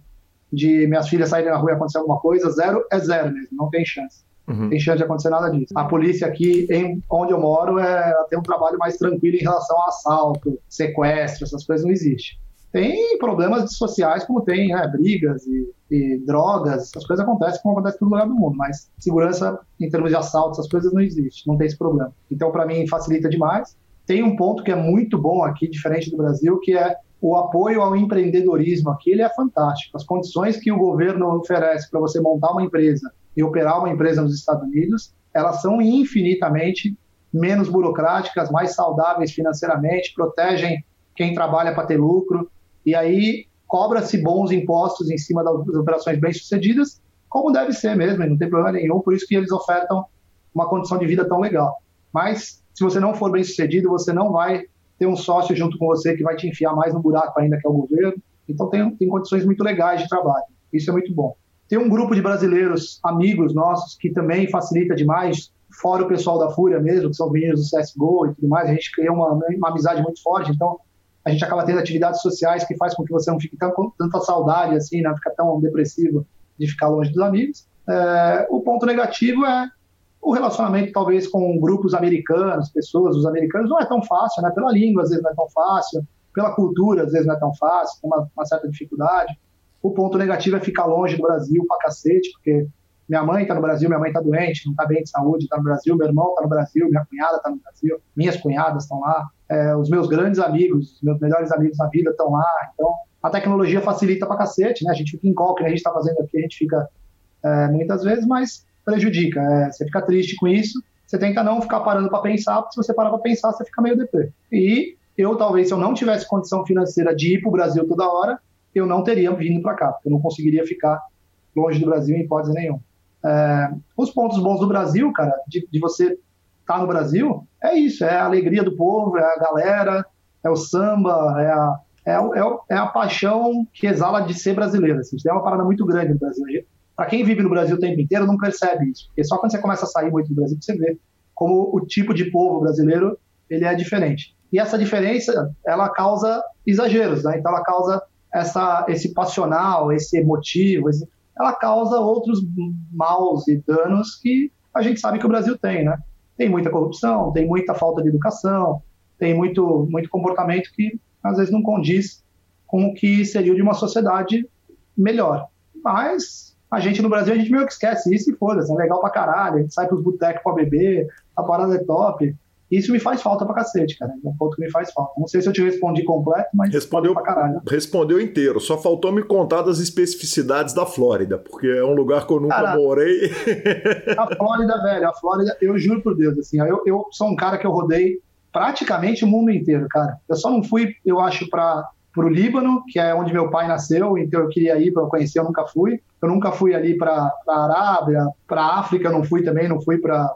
de minhas filhas saírem na rua e acontecer alguma coisa, zero é zero mesmo, não tem chance. Uhum. Tem chance de acontecer nada disso. A polícia aqui, em, onde eu moro, é, tem um trabalho mais tranquilo em relação a assalto, sequestro, essas coisas não existe. Tem problemas sociais, como tem, né, brigas e, e, drogas, essas coisas acontecem como acontece em todo lugar do mundo, mas segurança em termos de assalto, essas coisas não existe, não tem esse problema. Então, para mim, facilita demais. tem um ponto que é muito bom aqui, diferente do Brasil, que é o apoio ao empreendedorismo aqui, ele é fantástico. As condições que o governo oferece para você montar uma empresa e operar uma empresa nos Estados Unidos, elas são infinitamente menos burocráticas, mais saudáveis financeiramente, protegem quem trabalha para ter lucro, e aí cobra-se bons impostos em cima das operações bem-sucedidas, como deve ser mesmo, não tem problema nenhum, por isso que eles ofertam uma condição de vida tão legal. Mas se você não for bem-sucedido, você não vai ter um sócio junto com você que vai te enfiar mais no buraco ainda que é o governo. Então tem, tem condições muito legais de trabalho. Isso é muito bom. Tem um grupo de brasileiros, amigos nossos, que também facilita demais, fora o pessoal da Fúria mesmo, que são meninos do CSGO e tudo mais, a gente cria uma, uma amizade muito forte, então a gente acaba tendo atividades sociais que faz com que você não fique tão, com tanta saudade, assim, não né, fica tão depressivo de ficar longe dos amigos. É, o ponto negativo é o relacionamento, talvez, com grupos americanos, pessoas, os americanos, não é tão fácil, né? Pela língua, às vezes, não é tão fácil, pela cultura, às vezes, não é tão fácil, tem uma, uma certa dificuldade. O ponto negativo é ficar longe do Brasil pra cacete, porque minha mãe está no Brasil, minha mãe está doente, não está bem de saúde, está no Brasil, meu irmão está no Brasil, minha cunhada está no Brasil, minhas cunhadas estão lá, é, os meus grandes amigos, os meus melhores amigos na vida estão lá. Então, a tecnologia facilita pra cacete, né? A gente fica em qualquer, a gente está fazendo aqui, a gente fica é, muitas vezes, mas prejudica. É, você fica triste com isso, você tenta não ficar parando para pensar, porque se você parar para pensar, você fica meio deprê. E eu, talvez, se eu não tivesse condição financeira de ir para o Brasil toda hora, eu não teria vindo para cá, porque eu não conseguiria ficar longe do Brasil em hipótese nenhuma. É, os pontos bons do Brasil, cara, de, de você estar tá no Brasil, é isso, é a alegria do povo, é a galera, é o samba, é a, é, é, é a paixão que exala de ser brasileiro. Assim, é uma parada muito grande no Brasil. Para quem vive no Brasil o tempo inteiro, não percebe isso. Porque só quando você começa a sair muito do Brasil, você vê como o tipo de povo brasileiro ele é diferente. E essa diferença, ela causa exageros, né? Então ela causa essa, esse passional, esse emotivo, esse, ela causa outros maus e danos que a gente sabe que o Brasil tem, né? Tem muita corrupção, tem muita falta de educação, tem muito, muito comportamento que às vezes não condiz com o que seria de uma sociedade melhor. Mas a gente no Brasil, a gente meio que esquece isso e foda-se, é legal pra caralho, a gente sai pros botecos pra beber, a parada é top. Isso me faz falta pra cacete, cara. É um ponto que me faz falta. Não sei se eu te respondi completo, mas respondeu pra caralho. Respondeu inteiro. Só faltou me contar das especificidades da Flórida, porque é um lugar que eu nunca cara, morei. a (laughs) Flórida, velho, a Flórida, eu juro por Deus, assim, eu, eu sou um cara que eu rodei praticamente o mundo inteiro, cara. Eu só não fui, eu acho, pra para o Líbano, que é onde meu pai nasceu, então eu queria ir para conhecer, eu nunca fui. Eu nunca fui ali para a Arábia, para a África, não fui também, não fui para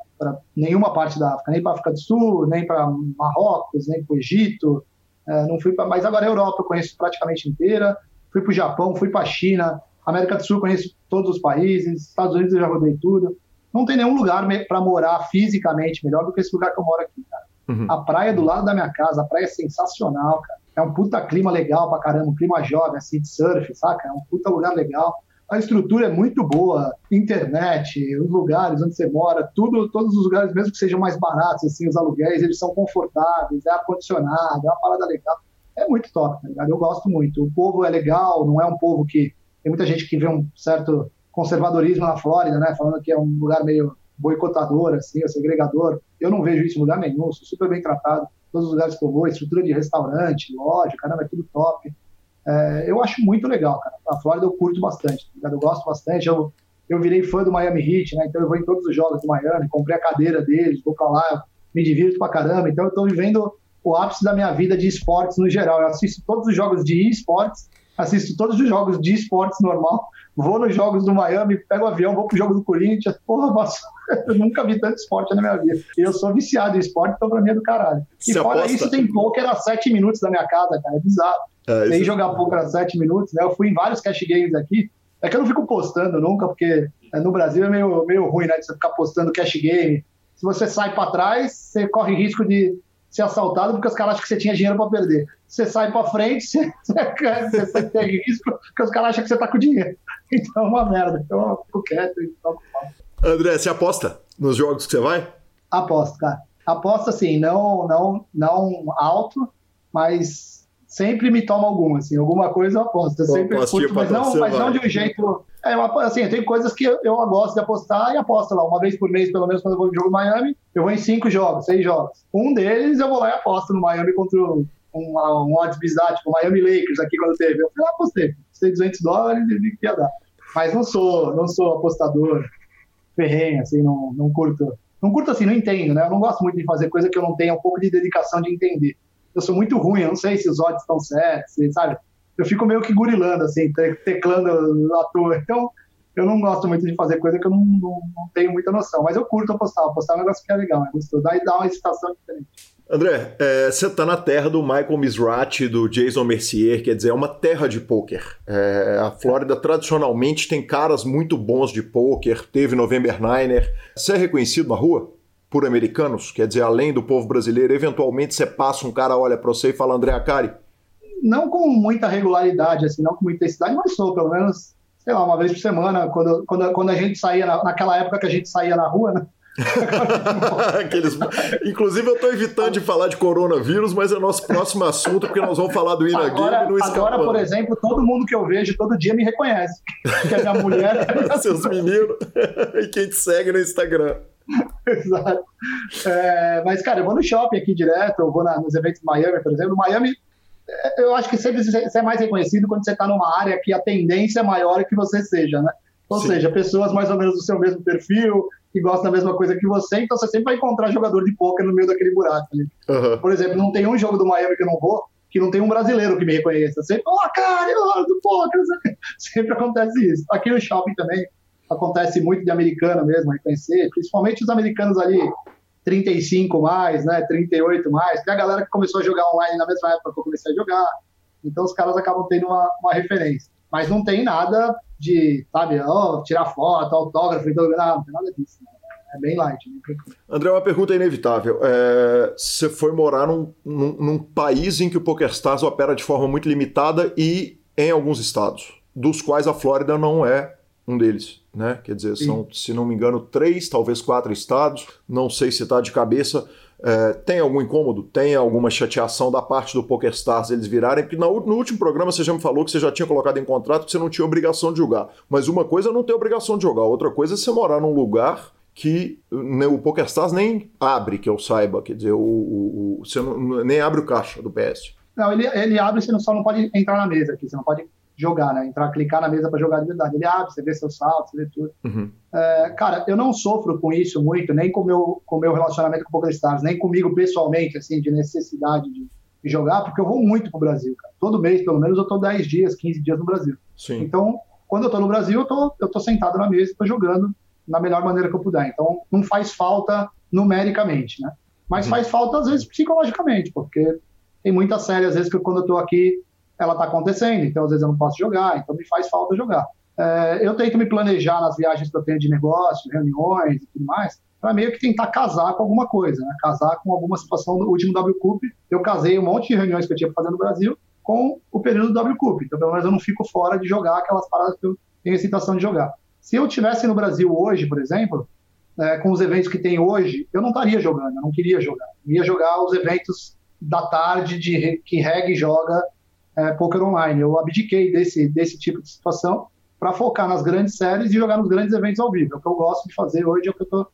nenhuma parte da África, nem para a África do Sul, nem para Marrocos, nem para o Egito, é, não fui para. Mas agora a Europa eu conheço praticamente inteira. Fui para o Japão, fui para a China, América do Sul conheço todos os países, Estados Unidos eu já rodei tudo. Não tem nenhum lugar para morar fisicamente melhor do que esse lugar que eu moro aqui, cara. Uhum. A praia do lado da minha casa, a praia é sensacional, cara. É um puta clima legal pra caramba, um clima jovem, assim, de surf, saca? É um puta lugar legal. A estrutura é muito boa, internet, os lugares onde você mora, tudo, todos os lugares, mesmo que sejam mais baratos, assim, os aluguéis, eles são confortáveis, é ar-condicionado, é uma parada legal. É muito top, tá ligado? Eu gosto muito. O povo é legal, não é um povo que. Tem muita gente que vê um certo conservadorismo na Flórida, né? Falando que é um lugar meio boicotador, assim, segregador. Eu não vejo isso em lugar nenhum, sou super bem tratado todos os lugares que eu vou, estrutura de restaurante, loja, caramba, é tudo top. É, eu acho muito legal, cara. A Flórida eu curto bastante, tá eu gosto bastante. Eu, eu virei fã do Miami Heat, né? Então eu vou em todos os jogos do Miami, comprei a cadeira deles, vou pra lá, me divirto pra caramba. Então eu tô vivendo o ápice da minha vida de esportes no geral. Eu assisto todos os jogos de esportes, assisto todos os jogos de esportes normal vou nos jogos do Miami, pego o avião, vou pro jogo do Corinthians. Porra, mas (laughs) eu nunca vi tanto esporte na minha vida. E eu sou viciado em esporte, então pra mim é do caralho. E fora aposta? isso, tem poker a sete minutos da minha casa, cara. É bizarro. É, tem jogar poker a sete minutos, né? Eu fui em vários cash games aqui. É que eu não fico postando nunca, porque é, no Brasil é meio, meio ruim, né? De você ficar postando cash game. Se você sai para trás, você corre risco de ser assaltado porque os caras acham que você tinha dinheiro para perder. Você sai para frente, (laughs) você, você, você tem risco porque os caras acham que você tá com dinheiro. (laughs) Então é uma merda. Então eu fico quieto e toco André, você aposta nos jogos que você vai? Aposto, cara. Aposto assim, não, não, não alto, mas sempre me toma alguma, assim, alguma coisa eu aposto. Eu sempre curto, mas, não, mas não de um jeito É, assim, tem coisas que eu, eu, gosto de apostar e aposto lá. Uma vez por mês, pelo menos, quando eu vou no jogo Miami, eu vou em cinco jogos, seis jogos. Um deles eu vou lá e aposto no Miami contra um, um, um odds bizarro, tipo o Miami Lakers aqui quando teve. Eu fui lá apostei. Apostei 200 dólares e vi que ia dar. Mas não sou, não sou apostador ferrenho, assim, não, não curto. Não curto assim, não entendo, né? Eu não gosto muito de fazer coisa que eu não tenha um pouco de dedicação de entender. Eu sou muito ruim, eu não sei se os odds estão certos, sabe? eu fico meio que gurilando, assim, teclando à toa. (laughs) Então, eu não gosto muito de fazer coisa que eu não, não, não tenho muita noção. Mas eu curto apostar. Apostar é um negócio que é legal, é gostoso. Daí dá uma excitação diferente. André, é, você está na terra do Michael Mizrachi, do Jason Mercier, quer dizer, é uma terra de pôquer. É, a Flórida tradicionalmente tem caras muito bons de pôquer, teve November Niner. Você é reconhecido na rua por americanos? Quer dizer, além do povo brasileiro, eventualmente você passa um cara, olha para você e fala, André Acari, não com muita regularidade, assim, não com muita intensidade, mas sou, pelo menos, sei lá, uma vez por semana, quando, quando, quando a gente saía, na, naquela época que a gente saía na rua, né? (laughs) Aqueles... Inclusive, eu estou evitando de falar de coronavírus, mas é nosso próximo assunto, porque nós vamos falar do Ina agora, no Agora, por exemplo, todo mundo que eu vejo todo dia me reconhece. Que é minha mulher. (laughs) Seus meninos (laughs) e quem te segue no Instagram. Exato. É, mas, cara, eu vou no shopping aqui direto, eu vou na, nos eventos de Miami, por exemplo. Miami eu acho que sempre você é mais reconhecido quando você está numa área que a tendência é maior que você seja, né? Ou Sim. seja, pessoas mais ou menos do seu mesmo perfil, que gostam da mesma coisa que você, então você sempre vai encontrar jogador de poker no meio daquele buraco. Uhum. Por exemplo, não tem um jogo do Miami que eu não vou, que não tem um brasileiro que me reconheça. Sempre, ó, oh, cara, eu do poker. (laughs) Sempre acontece isso. Aqui no shopping também acontece muito de americano mesmo reconhecer, principalmente os americanos ali 35 mais, né, 38 mais, que é a galera que começou a jogar online na mesma época que eu comecei a jogar. Então os caras acabam tendo uma, uma referência. Mas não tem nada de, sabe, oh, tirar foto, autógrafo, então, não, não tem nada disso. Né? É bem light. Né? André, uma pergunta inevitável. É, você foi morar num, num, num país em que o PokerStars opera de forma muito limitada e em alguns estados, dos quais a Flórida não é um deles, né? Quer dizer, são, se não me engano, três, talvez quatro estados. Não sei se está de cabeça. É, tem algum incômodo? Tem alguma chateação da parte do PokerStars eles virarem? Porque no, no, último programa você já me falou que você já tinha colocado em contrato que você não tinha obrigação de jogar. Mas uma coisa é não ter obrigação de jogar, outra coisa é você morar num lugar que né, o PokerStars nem abre, que eu saiba. Quer dizer, o, o, o você não, nem abre o caixa do PS. Não, ele, ele abre, você só não pode entrar na mesa aqui, você não pode jogar, né? Entrar, clicar na mesa para jogar de verdade. Ele abre, você vê seu salto, você vê tudo. Uhum. É, cara, eu não sofro com isso muito, nem com o meu, com meu relacionamento com o PokerStars, nem comigo pessoalmente, assim, de necessidade de, de, jogar, porque eu vou muito pro Brasil, cara. Todo mês, pelo menos, eu tô 10 dias, 15 dias no Brasil. Sim. Então, quando eu tô no Brasil, eu tô, eu tô sentado na mesa tô jogando da melhor maneira que eu puder. Então, não faz falta numericamente, né? Mas uhum. faz falta, às vezes, psicologicamente, porque tem muitas séries, às vezes, que quando eu tô aqui ela está acontecendo, então às vezes eu não posso jogar, então me faz falta jogar. É, eu tento me planejar nas viagens que eu tenho de negócio, reuniões e tudo mais, para meio que tentar casar com alguma coisa, né? casar com alguma situação do último W Cup. Eu casei um monte de reuniões que eu tinha para fazer no Brasil com o período do W Cup, então pelo menos eu não fico fora de jogar aquelas paradas que eu tenho excitação de jogar. Se eu tivesse no Brasil hoje, por exemplo, é, com os eventos que tem hoje, eu não estaria jogando, eu não queria jogar. Eu ia jogar os eventos da tarde de que Reg joga é, poker online. Eu abdiquei desse, desse tipo de situação para focar nas grandes séries e jogar nos grandes eventos ao vivo. É o que eu gosto de fazer hoje, é o que eu estou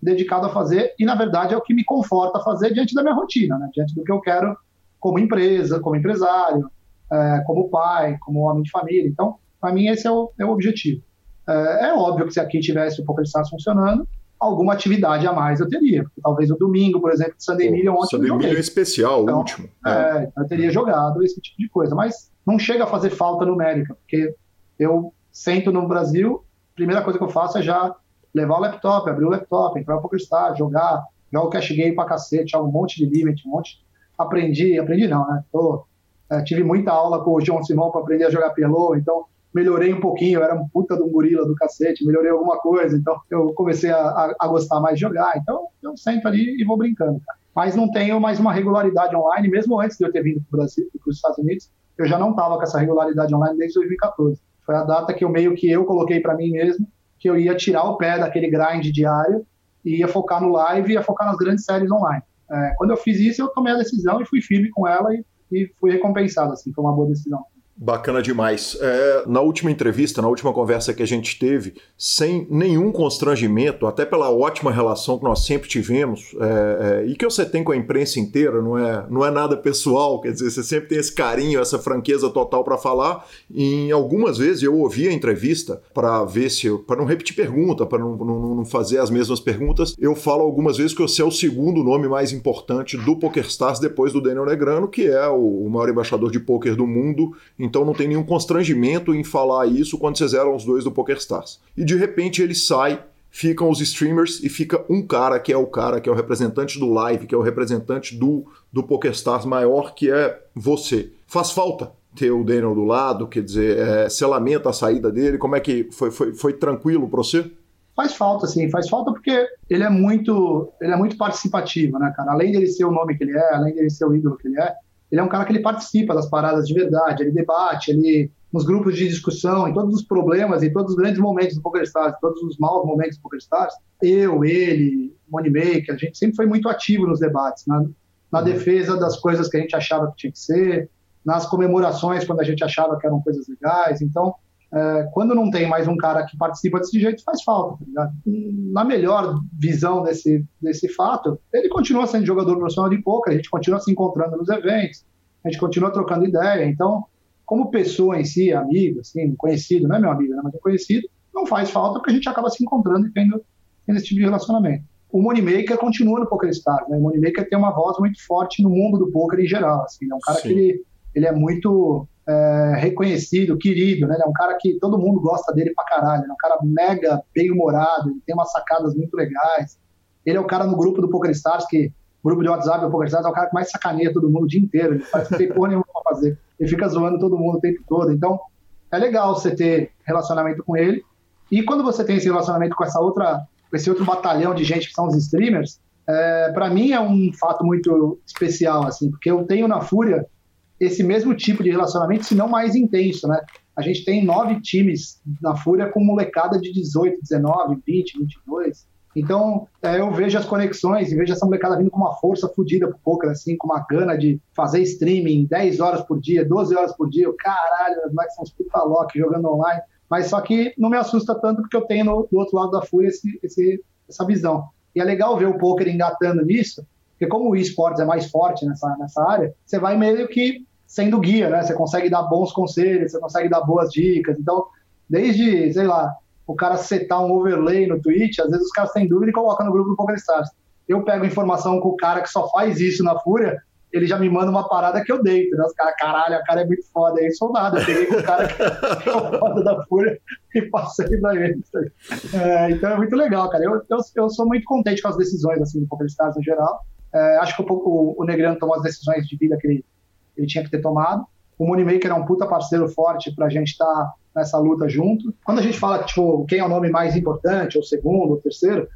dedicado a fazer e, na verdade, é o que me conforta fazer diante da minha rotina, né? diante do que eu quero como empresa, como empresário, é, como pai, como homem de família. Então, para mim, esse é o, é o objetivo. É, é, óbvio que se aqui tivesse o PokerStars funcionando, alguma atividade a mais eu teria. Talvez o domingo, por exemplo, de Sunday Million ontem Sunday Million especial, então, último. É. é, eu teria jogado esse tipo de coisa. Mas não chega a fazer falta numérica, porque eu sento no Brasil, primeira coisa que eu faço é já levar o laptop, abrir o laptop, entrar no PokerStars, jogar, jogar o cash game pra cacete, um monte de limit, um monte. Aprendi, aprendi não, né? Tô, é, tive muita aula com o João Simão para aprender a jogar Pelô, então melhorei um pouquinho, eu era um puta de um gorila do cacete, melhorei alguma coisa, então eu comecei a, a, a gostar mais de jogar, então eu sento ali e vou brincando, cara. Mas não tenho mais uma regularidade online, mesmo antes de eu ter vindo para o Brasil, para os Estados Unidos, eu já não estava com essa regularidade online desde 2014. Foi a data que eu meio que eu coloquei para mim mesmo, que eu ia tirar o pé daquele grind diário e ia focar no live, ia focar nas grandes séries online. É, quando eu fiz isso, eu tomei a decisão e fui firme com ela e, e fui recompensado, assim, foi uma boa decisão. Bacana demais. É, na última entrevista, na última conversa que a gente teve, sem nenhum constrangimento, até pela ótima relação que nós sempre tivemos é, é, e que você tem com a imprensa inteira, não é, não é nada pessoal, quer dizer, você sempre tem esse carinho, essa franqueza total para falar. E em algumas vezes eu ouvi a entrevista para ver se, para não repetir pergunta, para não, não, não, fazer as mesmas perguntas, eu falo algumas vezes que você é o segundo nome mais importante do PokerStars depois do Daniel Negrano, que é o, maior embaixador de poker do mundo então não tem nenhum constrangimento em falar isso quando vocês eram os dois do PokerStars. E de repente ele sai, ficam os streamers e fica um cara que é o cara que é o representante do live, que é o representante do, do PokerStars maior, que é você. Faz falta ter o Daniel do lado, quer dizer, é, você lamenta a saída dele, como é que foi, foi, foi tranquilo para você? Faz falta, sim, faz falta porque ele é muito, ele é muito participativo, né, cara? Além dele ser o nome que ele é, além dele ser o ídolo que ele é, ele é um cara que ele participa das paradas de verdade, ele debate, ele nos grupos de discussão, em todos os problemas, em todos os grandes momentos do PokerStars, todos os maus momentos do PokerStars, eu, ele, Moneymaker, a gente sempre foi muito ativo nos debates, na, na uhum. defesa das coisas que a gente achava que tinha que ser, nas comemorações quando a gente achava que eram coisas legais. Então, é, quando não tem mais um cara que participa desse jeito, faz falta, tá? Na melhor visão desse, desse fato, ele continua sendo jogador profissional de poker, a gente continua se encontrando nos eventos, a gente continua trocando ideia. Então, como pessoa em si, amigo, assim, conhecido, não é meu amigo, né, mas é conhecido, não faz falta porque a gente acaba se encontrando e tendo, tendo esse tipo de relacionamento. O Moneymaker continua no PokerStars, né? O Moneymaker tem uma voz muito forte no mundo do poker em geral, assim, é um cara Sim. que ele, ele é muito é, reconhecido, querido, né? Ele é um cara que todo mundo gosta dele pra caralho. É um cara mega bem-humorado, ele tem umas sacadas muito legais. Ele é o cara no grupo do Poker Stars, que o grupo de WhatsApp do Poker Stars é o cara que mais sacaneia todo mundo o dia inteiro. Ele que tem porra nenhuma pra fazer. Ele fica zoando todo mundo o tempo todo. Então, é legal você ter relacionamento com ele. E quando você tem esse relacionamento com essa outra, com esse outro batalhão de gente que são os streamers, é, para mim é um fato muito especial, assim, porque eu tenho na Fúria esse mesmo tipo de relacionamento, se não mais intenso, né? A gente tem nove times na Fúria com molecada de 18, 19, 20, 22. Então, é, eu vejo as conexões e vejo essa molecada vindo com uma força fodida pro poker, assim, com uma gana de fazer streaming 10 horas por dia, 12 horas por dia. Eu, caralho, os moleques são os puta lock jogando online. Mas só que não me assusta tanto porque eu tenho no, do outro lado da Fúria esse, esse, essa visão. E é legal ver o poker engatando nisso, porque como o esportes é mais forte nessa, nessa área, você vai meio que sendo guia, né? Você consegue dar bons conselhos, você consegue dar boas dicas. Então, desde, sei lá, o cara setar um overlay no Twitch, às vezes os caras têm dúvida e colocam no grupo do PokerStars. Eu pego informação com o cara que só faz isso na Fúria, ele já me manda uma parada que eu deito, né? Os caras, caralho, a cara é muito foda. Aí sou nada. Eu peguei com o cara que (laughs) é o foda da Fúria e passei pra ele. É, então é muito legal, cara. Eu, eu, eu, sou muito contente com as decisões assim, do PokerStars no geral. É, acho que o, o, o Negrano tomou as decisões de vida que ele ele tinha que ter tomado. O Moneymaker é um puta parceiro forte para a gente estar tá nessa luta junto. Quando a gente fala, tipo, quem é o nome mais importante, ou segundo, ou terceiro,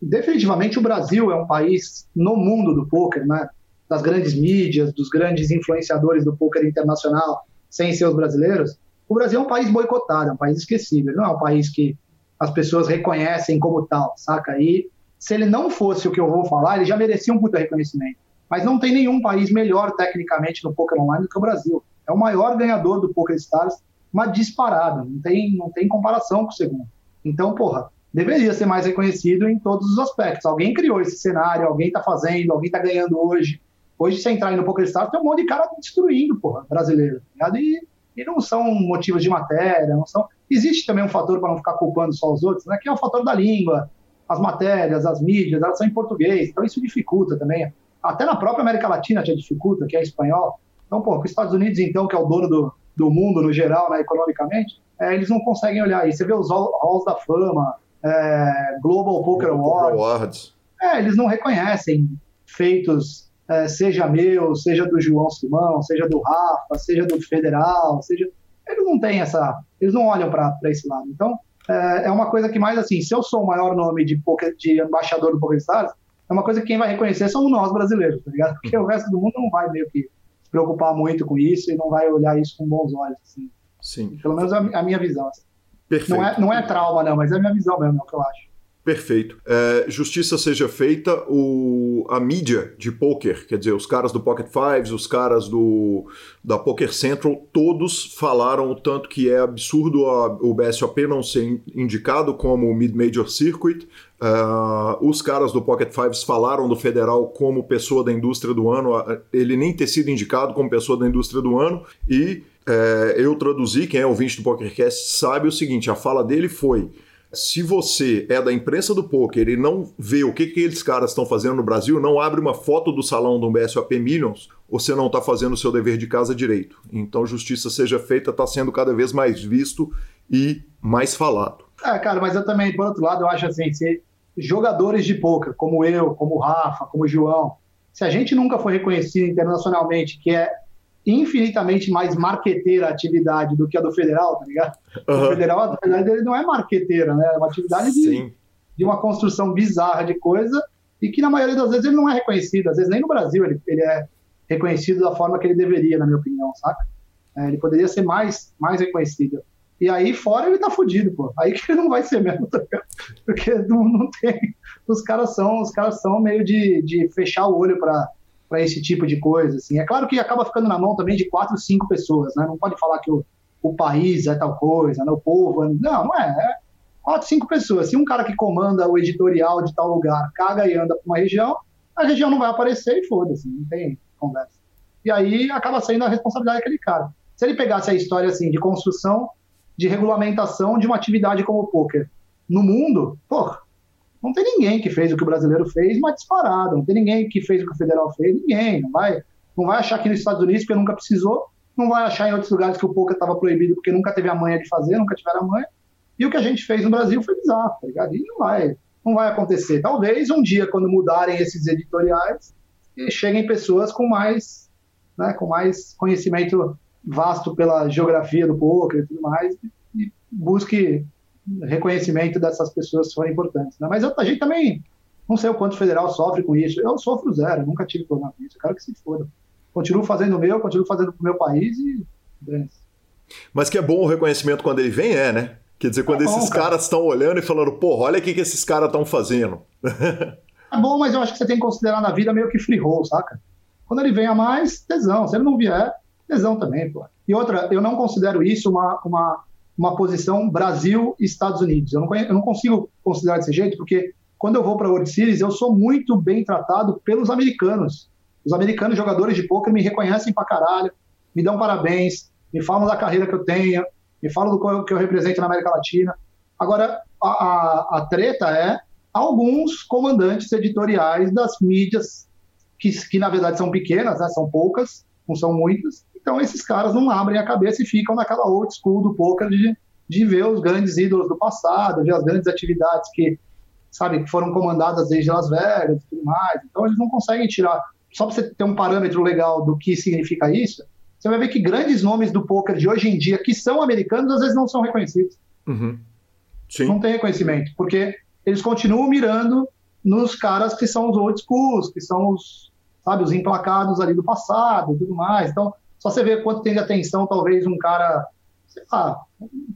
definitivamente o Brasil é um país no mundo do poker, né? Das grandes mídias, dos grandes influenciadores do poker internacional, sem ser os brasileiros. O Brasil é um país boicotado, é um país esquecido. Ele não é um país que as pessoas reconhecem como tal, saca? E se ele não fosse o que eu vou falar, ele já merecia um puta reconhecimento. Mas não tem nenhum país melhor tecnicamente no poker online do que o Brasil. É o maior ganhador do Poker Stars, uma disparada, não tem, não tem comparação com o segundo. Então, porra, deveria ser mais reconhecido em todos os aspectos. Alguém criou esse cenário, alguém está fazendo, alguém está ganhando hoje. Hoje, se entrar aí no Poker Stars, tem um monte de cara destruindo, porra, brasileiro. Tá e, e não são motivos de matéria, não são. Existe também um fator para não ficar culpando só os outros, né? Que é o fator da língua. As matérias, as mídias, elas são em português, então isso dificulta também até na própria América Latina já dificulta, que é espanhol. Então, pô, os Estados Unidos, então, que é o dono do, do mundo no geral, né, economicamente, é, eles não conseguem olhar aí. Você vê os halls da fama, é, Global Poker Awards. Awards. É, eles não reconhecem feitos, é, seja meu, seja do João Simão, seja do Rafa, seja do Federal, seja. Eles não têm essa. Eles não olham para esse lado. Então, é, é, uma coisa que mais assim, se eu sou o maior nome de, poker, de embaixador do PokerStars, é uma coisa que quem vai reconhecer somos nós brasileiros, tá ligado? Porque o resto do mundo não vai meio que se preocupar muito com isso e não vai olhar isso com bons olhos, assim. Sim. Pelo menos a, a minha visão. Assim. Perfeito. Não é, não é trauma, não, mas é a minha visão mesmo, é o que eu acho. Perfeito. É, justiça seja feita, o, a mídia de poker, quer dizer, os caras do Pocket Fives, os caras do da Poker Central, todos falaram o tanto que é absurdo a, o BSOP não ser indicado como Mid-Major Circuit. Uh, os caras do Pocket Fives falaram do Federal como pessoa da indústria do ano, ele nem ter sido indicado como pessoa da indústria do ano, e é, eu traduzi, quem é ouvinte do PokerCast sabe o seguinte: a fala dele foi se você é da imprensa do poker e não vê o que, que eles caras estão fazendo no Brasil, não abre uma foto do salão do BSOP Millions, você não está fazendo o seu dever de casa direito. Então, justiça seja feita, está sendo cada vez mais visto e mais falado. É, cara, mas eu também, por outro lado, eu acho assim, se jogadores de poker, como eu, como o Rafa, como o João, se a gente nunca foi reconhecido internacionalmente que é infinitamente mais marqueteira a atividade do que a do federal, tá ligado? Uhum. O federal, a atividade dele não é marqueteira, né? É uma atividade de, de, uma construção bizarra de coisa e que na maioria das vezes ele não é reconhecido. Às vezes nem no Brasil ele, ele é reconhecido da forma que ele deveria, na minha opinião, saca? É, ele poderia ser mais, mais reconhecido. E aí fora ele tá fudido, pô. Aí que ele não vai ser mesmo, tá Porque não, não tem. Os caras são, os caras são meio de, de fechar o olho para para esse tipo de coisa. Assim. É claro que acaba ficando na mão também de quatro, cinco pessoas, né? Não pode falar que o, o país é tal coisa, né? o povo. É... Não, não é. É quatro, cinco pessoas. Se um cara que comanda o editorial de tal lugar caga e anda para uma região, a região não vai aparecer e foda-se, não tem conversa. E aí acaba saindo a responsabilidade daquele cara. Se ele pegasse a história assim de construção, de regulamentação de uma atividade como o poker no mundo, porra, não tem ninguém que fez o que o brasileiro fez, mas disparado. Não tem ninguém que fez o que o federal fez, ninguém. Não vai, não vai achar que nos Estados Unidos, porque nunca precisou, não vai achar em outros lugares que o poker estava proibido porque nunca teve a manha de fazer, nunca tiveram a manha. E o que a gente fez no Brasil foi bizarro, tá ligado? E não vai, não vai acontecer. Talvez um dia, quando mudarem esses editoriais, cheguem pessoas com mais, né, com mais conhecimento vasto pela geografia do poker e tudo mais, e busque reconhecimento dessas pessoas foram importantes. Né? Mas eu, a gente também, não sei o quanto o federal sofre com isso. Eu sofro zero, nunca tive problema com isso. Eu quero que se foda. Continuo fazendo o meu, continuo fazendo pro meu país e. Mas que é bom o reconhecimento quando ele vem, é, né? Quer dizer, quando é bom, esses cara. caras estão olhando e falando, porra, olha o que, que esses caras estão fazendo. (laughs) é bom, mas eu acho que você tem que considerar na vida meio que free roll, saca? Quando ele vem a mais, tesão. Se ele não vier, tesão também, pô. E outra, eu não considero isso uma, uma uma posição Brasil Estados Unidos. Eu não, eu não consigo considerar desse jeito, porque quando eu vou para a World Series, eu sou muito bem tratado pelos americanos. Os americanos jogadores de poker me reconhecem pra caralho, me dão parabéns, me falam da carreira que eu tenho, me falam do que eu represento na América Latina. Agora, a, a, a treta é alguns comandantes editoriais das mídias, que, que na verdade são pequenas, né, são poucas, não são muitas, então esses caras não abrem a cabeça e ficam naquela old school do poker de, de ver os grandes ídolos do passado, ver as grandes atividades que, sabe, que foram comandadas desde Las Vegas e tudo mais. Então eles não conseguem tirar. Só para você ter um parâmetro legal do que significa isso, você vai ver que grandes nomes do poker de hoje em dia, que são americanos, às vezes não são reconhecidos. Uhum. Não tem reconhecimento, porque eles continuam mirando nos caras que são os old schools, que são os, sabe, os emplacados ali do passado e tudo mais. Então, só você vê quanto tem de atenção, talvez, um cara, sei lá,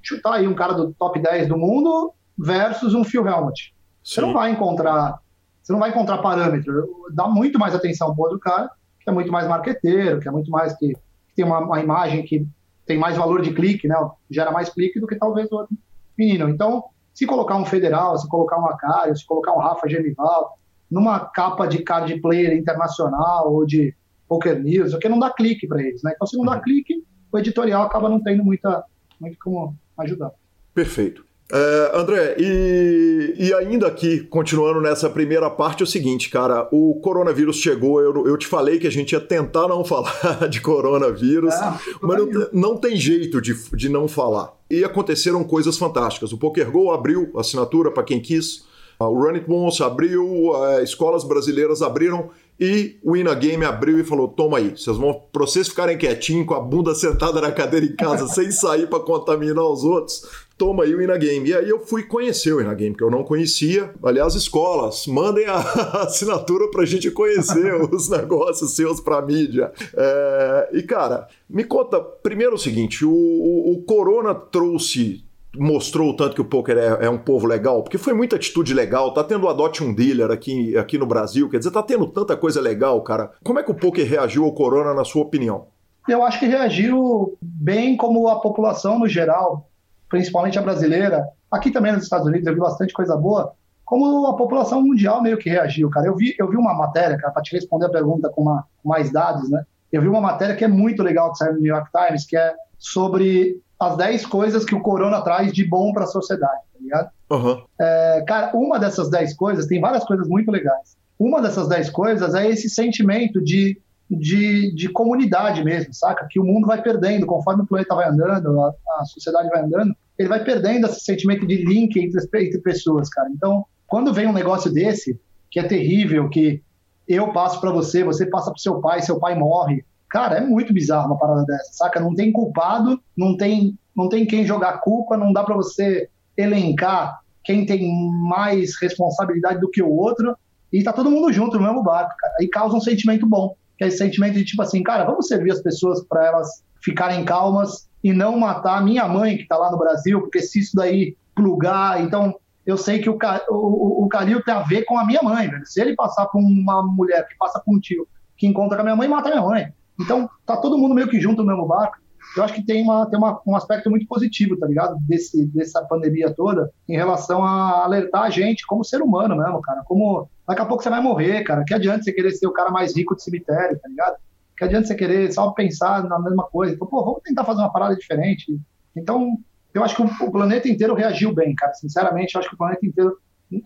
chutar aí um cara do top 10 do mundo versus um Phil Helmut. Sim. Você não vai encontrar, você não vai encontrar parâmetro. Dá muito mais atenção pro outro cara, que é muito mais marqueteiro, que é muito mais que, que tem uma, uma, imagem que tem mais valor de clique, né? Gera mais clique do que talvez o outro menino. Então, se colocar um federal, se colocar um Acário, se colocar um Rafa Genival, numa capa de card player internacional ou de Poker News, porque não dá clique para eles, né? Então, se não dá uhum. clique, o editorial acaba não tendo muita, muito como ajudar. Perfeito. É, André, e, e, ainda aqui, continuando nessa primeira parte, é o seguinte, cara, o coronavírus chegou, eu, eu te falei que a gente ia tentar não (laughs) falar de coronavírus, é, mas não, não, tem jeito de, de não falar. E aconteceram coisas fantásticas. O PokerGo abriu assinatura para quem quis, o Run It Once abriu, escolas brasileiras abriram e o Ina Game abriu e falou: toma aí, vocês vão, pra vocês ficarem quietinhos, com a bunda sentada na cadeira em casa, (laughs) sem sair para contaminar os outros, toma aí o Ina Game. E aí eu fui conhecer o Ina Game, que eu não conhecia. Aliás, escolas, mandem a (laughs) assinatura pra gente conhecer (laughs) os negócios seus pra mídia. É, e cara, me conta primeiro o seguinte: o, o, o Corona trouxe mostrou o tanto que o poker é, é, um povo legal? Porque foi muita atitude legal, tá tendo o Adote um Dealer aqui, aqui no Brasil, quer dizer, tá tendo tanta coisa legal, cara. Como é que o poker reagiu ao corona, na sua opinião? Eu acho que reagiu bem como a população no geral, principalmente a brasileira. Aqui também nos Estados Unidos eu vi bastante coisa boa, como a população mundial meio que reagiu, cara. Eu vi, eu vi uma matéria, cara, para te responder a pergunta com, uma, com mais dados, né? Eu vi uma matéria que é muito legal que saiu no New York Times, que é sobre as 10 coisas que o corona traz de bom para a sociedade, tá ligado? Uhum. É, cara, uma dessas 10 coisas, tem várias coisas muito legais. Uma dessas 10 coisas é esse sentimento de, de, de comunidade mesmo, saca? Que o mundo vai perdendo, conforme o planeta vai andando, a, a sociedade vai andando, ele vai perdendo esse sentimento de link entre, entre pessoas, cara. Então, quando vem um negócio desse, que é terrível, que eu passo para você, você passa para seu pai, seu pai morre, Cara, é muito bizarro uma parada dessa, saca? Não tem culpado, não tem, não tem quem jogar culpa, não dá para você elencar quem tem mais responsabilidade do que o outro, e tá todo mundo junto no mesmo barco, cara. Aí causa um sentimento bom, que é esse sentimento de tipo assim, cara, vamos servir as pessoas para elas ficarem calmas e não matar a minha mãe que tá lá no Brasil, porque se isso daí plugar, então eu sei que o, o, o tem a ver com a minha mãe, velho. Se ele passar por uma mulher que passa por um tio que encontra com a minha mãe, mata a minha mãe. Então, tá todo mundo meio que junto no mesmo barco. Eu acho que tem, uma, tem uma, um aspecto muito positivo, tá ligado? Desse, dessa pandemia toda, em relação a alertar a gente como ser humano mesmo, cara. Como daqui a pouco você vai morrer, cara. Que adianta você querer ser o cara mais rico do cemitério, tá ligado? Que adianta você querer só pensar na mesma coisa. Então, pô, vamos tentar fazer uma parada diferente. Então, eu acho que o, planeta inteiro reagiu bem, cara. Sinceramente, eu acho que o planeta inteiro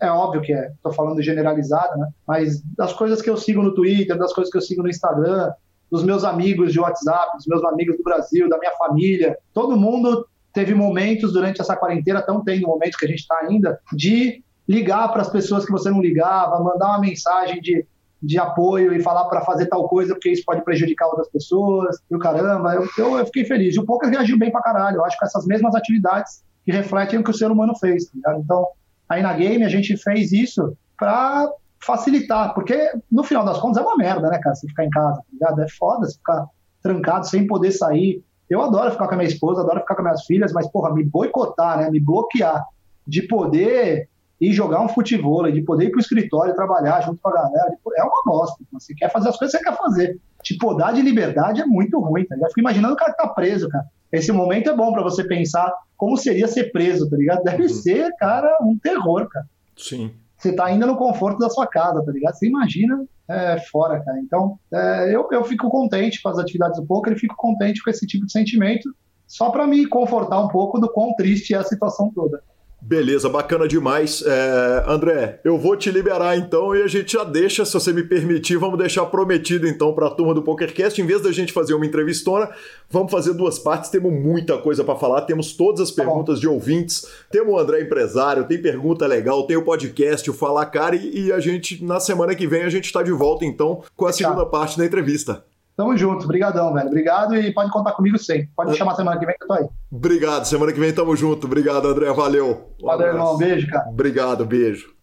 é óbvio que é, tô falando generalizado, né? Mas das coisas que eu sigo no Twitter, das coisas que eu sigo no Instagram, dos meus amigos de WhatsApp, dos meus amigos do Brasil, da minha família. Todo mundo teve momentos durante essa quarentena, estão tendo momentos que a gente está ainda, de ligar para as pessoas que você não ligava, mandar uma mensagem de, de apoio e falar para fazer tal coisa, porque isso pode prejudicar outras pessoas. E o caramba, eu, eu, eu, fiquei feliz. E o poker reagiu bem para caralho. Eu acho que essas mesmas atividades que refletem o que o ser humano fez. Tá então, aí na game a gente fez isso para facilitar, porque no final das contas é uma merda, né, cara, você ficar em casa, tá ligado? É foda você ficar trancado sem poder sair. Eu adoro ficar com a minha esposa, adoro ficar com minhas filhas, mas, porra, me boicotar, né, me bloquear de poder ir jogar um futebol, de poder ir pro escritório trabalhar junto com a galera, é uma bosta. Você quer fazer as coisas que você quer fazer. Te podar de liberdade é muito ruim, tá ligado? Fico imaginando o cara que tá preso, cara. Esse momento é bom para você pensar como seria ser preso, tá ligado? Deve uhum. ser, cara, um terror, cara. Sim você está ainda no conforto da sua casa, tá ligado? Você imagina é, fora, cara. Então, é, eu, eu fico contente com as atividades do poker e fico contente com esse tipo de sentimento, só para me confortar um pouco do quão triste é a situação toda. Beleza, bacana demais. É, André, eu vou te liberar então e a gente já deixa, se você me permitir, vamos deixar prometido então para a turma do PokerCast, em vez da gente fazer uma entrevistona, vamos fazer duas partes, temos muita coisa para falar, temos todas as tá perguntas de ouvintes, temos o André empresário, tem pergunta legal, tem o podcast, o Falar Cara e, e a gente, na semana que vem, a gente está de volta então com a segunda parte da entrevista. Tamo junto, obrigadão, velho. Obrigado e pode contar comigo sempre. Pode me chamar semana que vem que eu tô aí. Obrigado, semana que vem tamo junto. Obrigado, André, valeu. Um Valeu, abraço. irmão. Beijo, cara. Obrigado, beijo.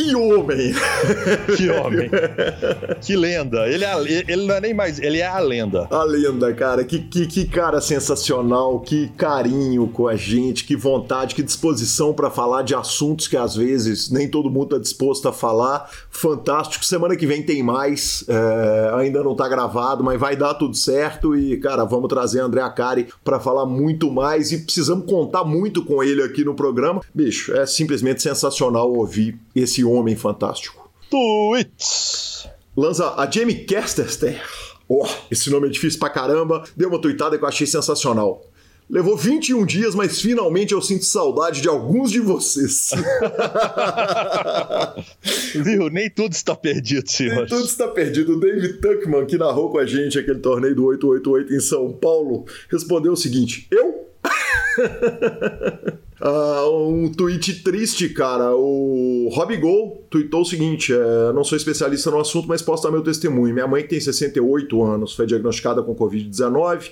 Que homem! (laughs) Que homem! que lenda! Ele, é, ele não é nem mais, ele é a lenda. A lenda, cara. Que, que, que cara sensacional, que carinho com a gente, que vontade, que disposição para falar de assuntos que às vezes nem todo mundo tá disposto a falar. Fantástico. Semana que vem tem mais. É, ainda não tá gravado, mas vai dar tudo certo. E, cara, vamos trazer André Acari para falar muito mais. E precisamos contar muito com ele aqui no programa. Bicho, é simplesmente sensacional ouvir esse homem fantástico. Tweets. Lança a Jamie Casterster. Oh, esse nome é difícil pra caramba. Deu uma tweetada que eu achei sensacional. Levou 21 dias, mas finalmente eu sinto saudade de alguns de vocês. (laughs) Viu? Nem tudo está perdido, senhor. Nem tudo está perdido. O David Tuckman, que narrou com a gente aquele torneio do 888 em São Paulo, respondeu o seguinte: Eu? (laughs) Uh, um tweet triste, cara. O Rob Gol tweetou o seguinte: é, não sou especialista no assunto, mas posso dar meu testemunho. Minha mãe, que tem 68 anos, foi diagnosticada com Covid-19,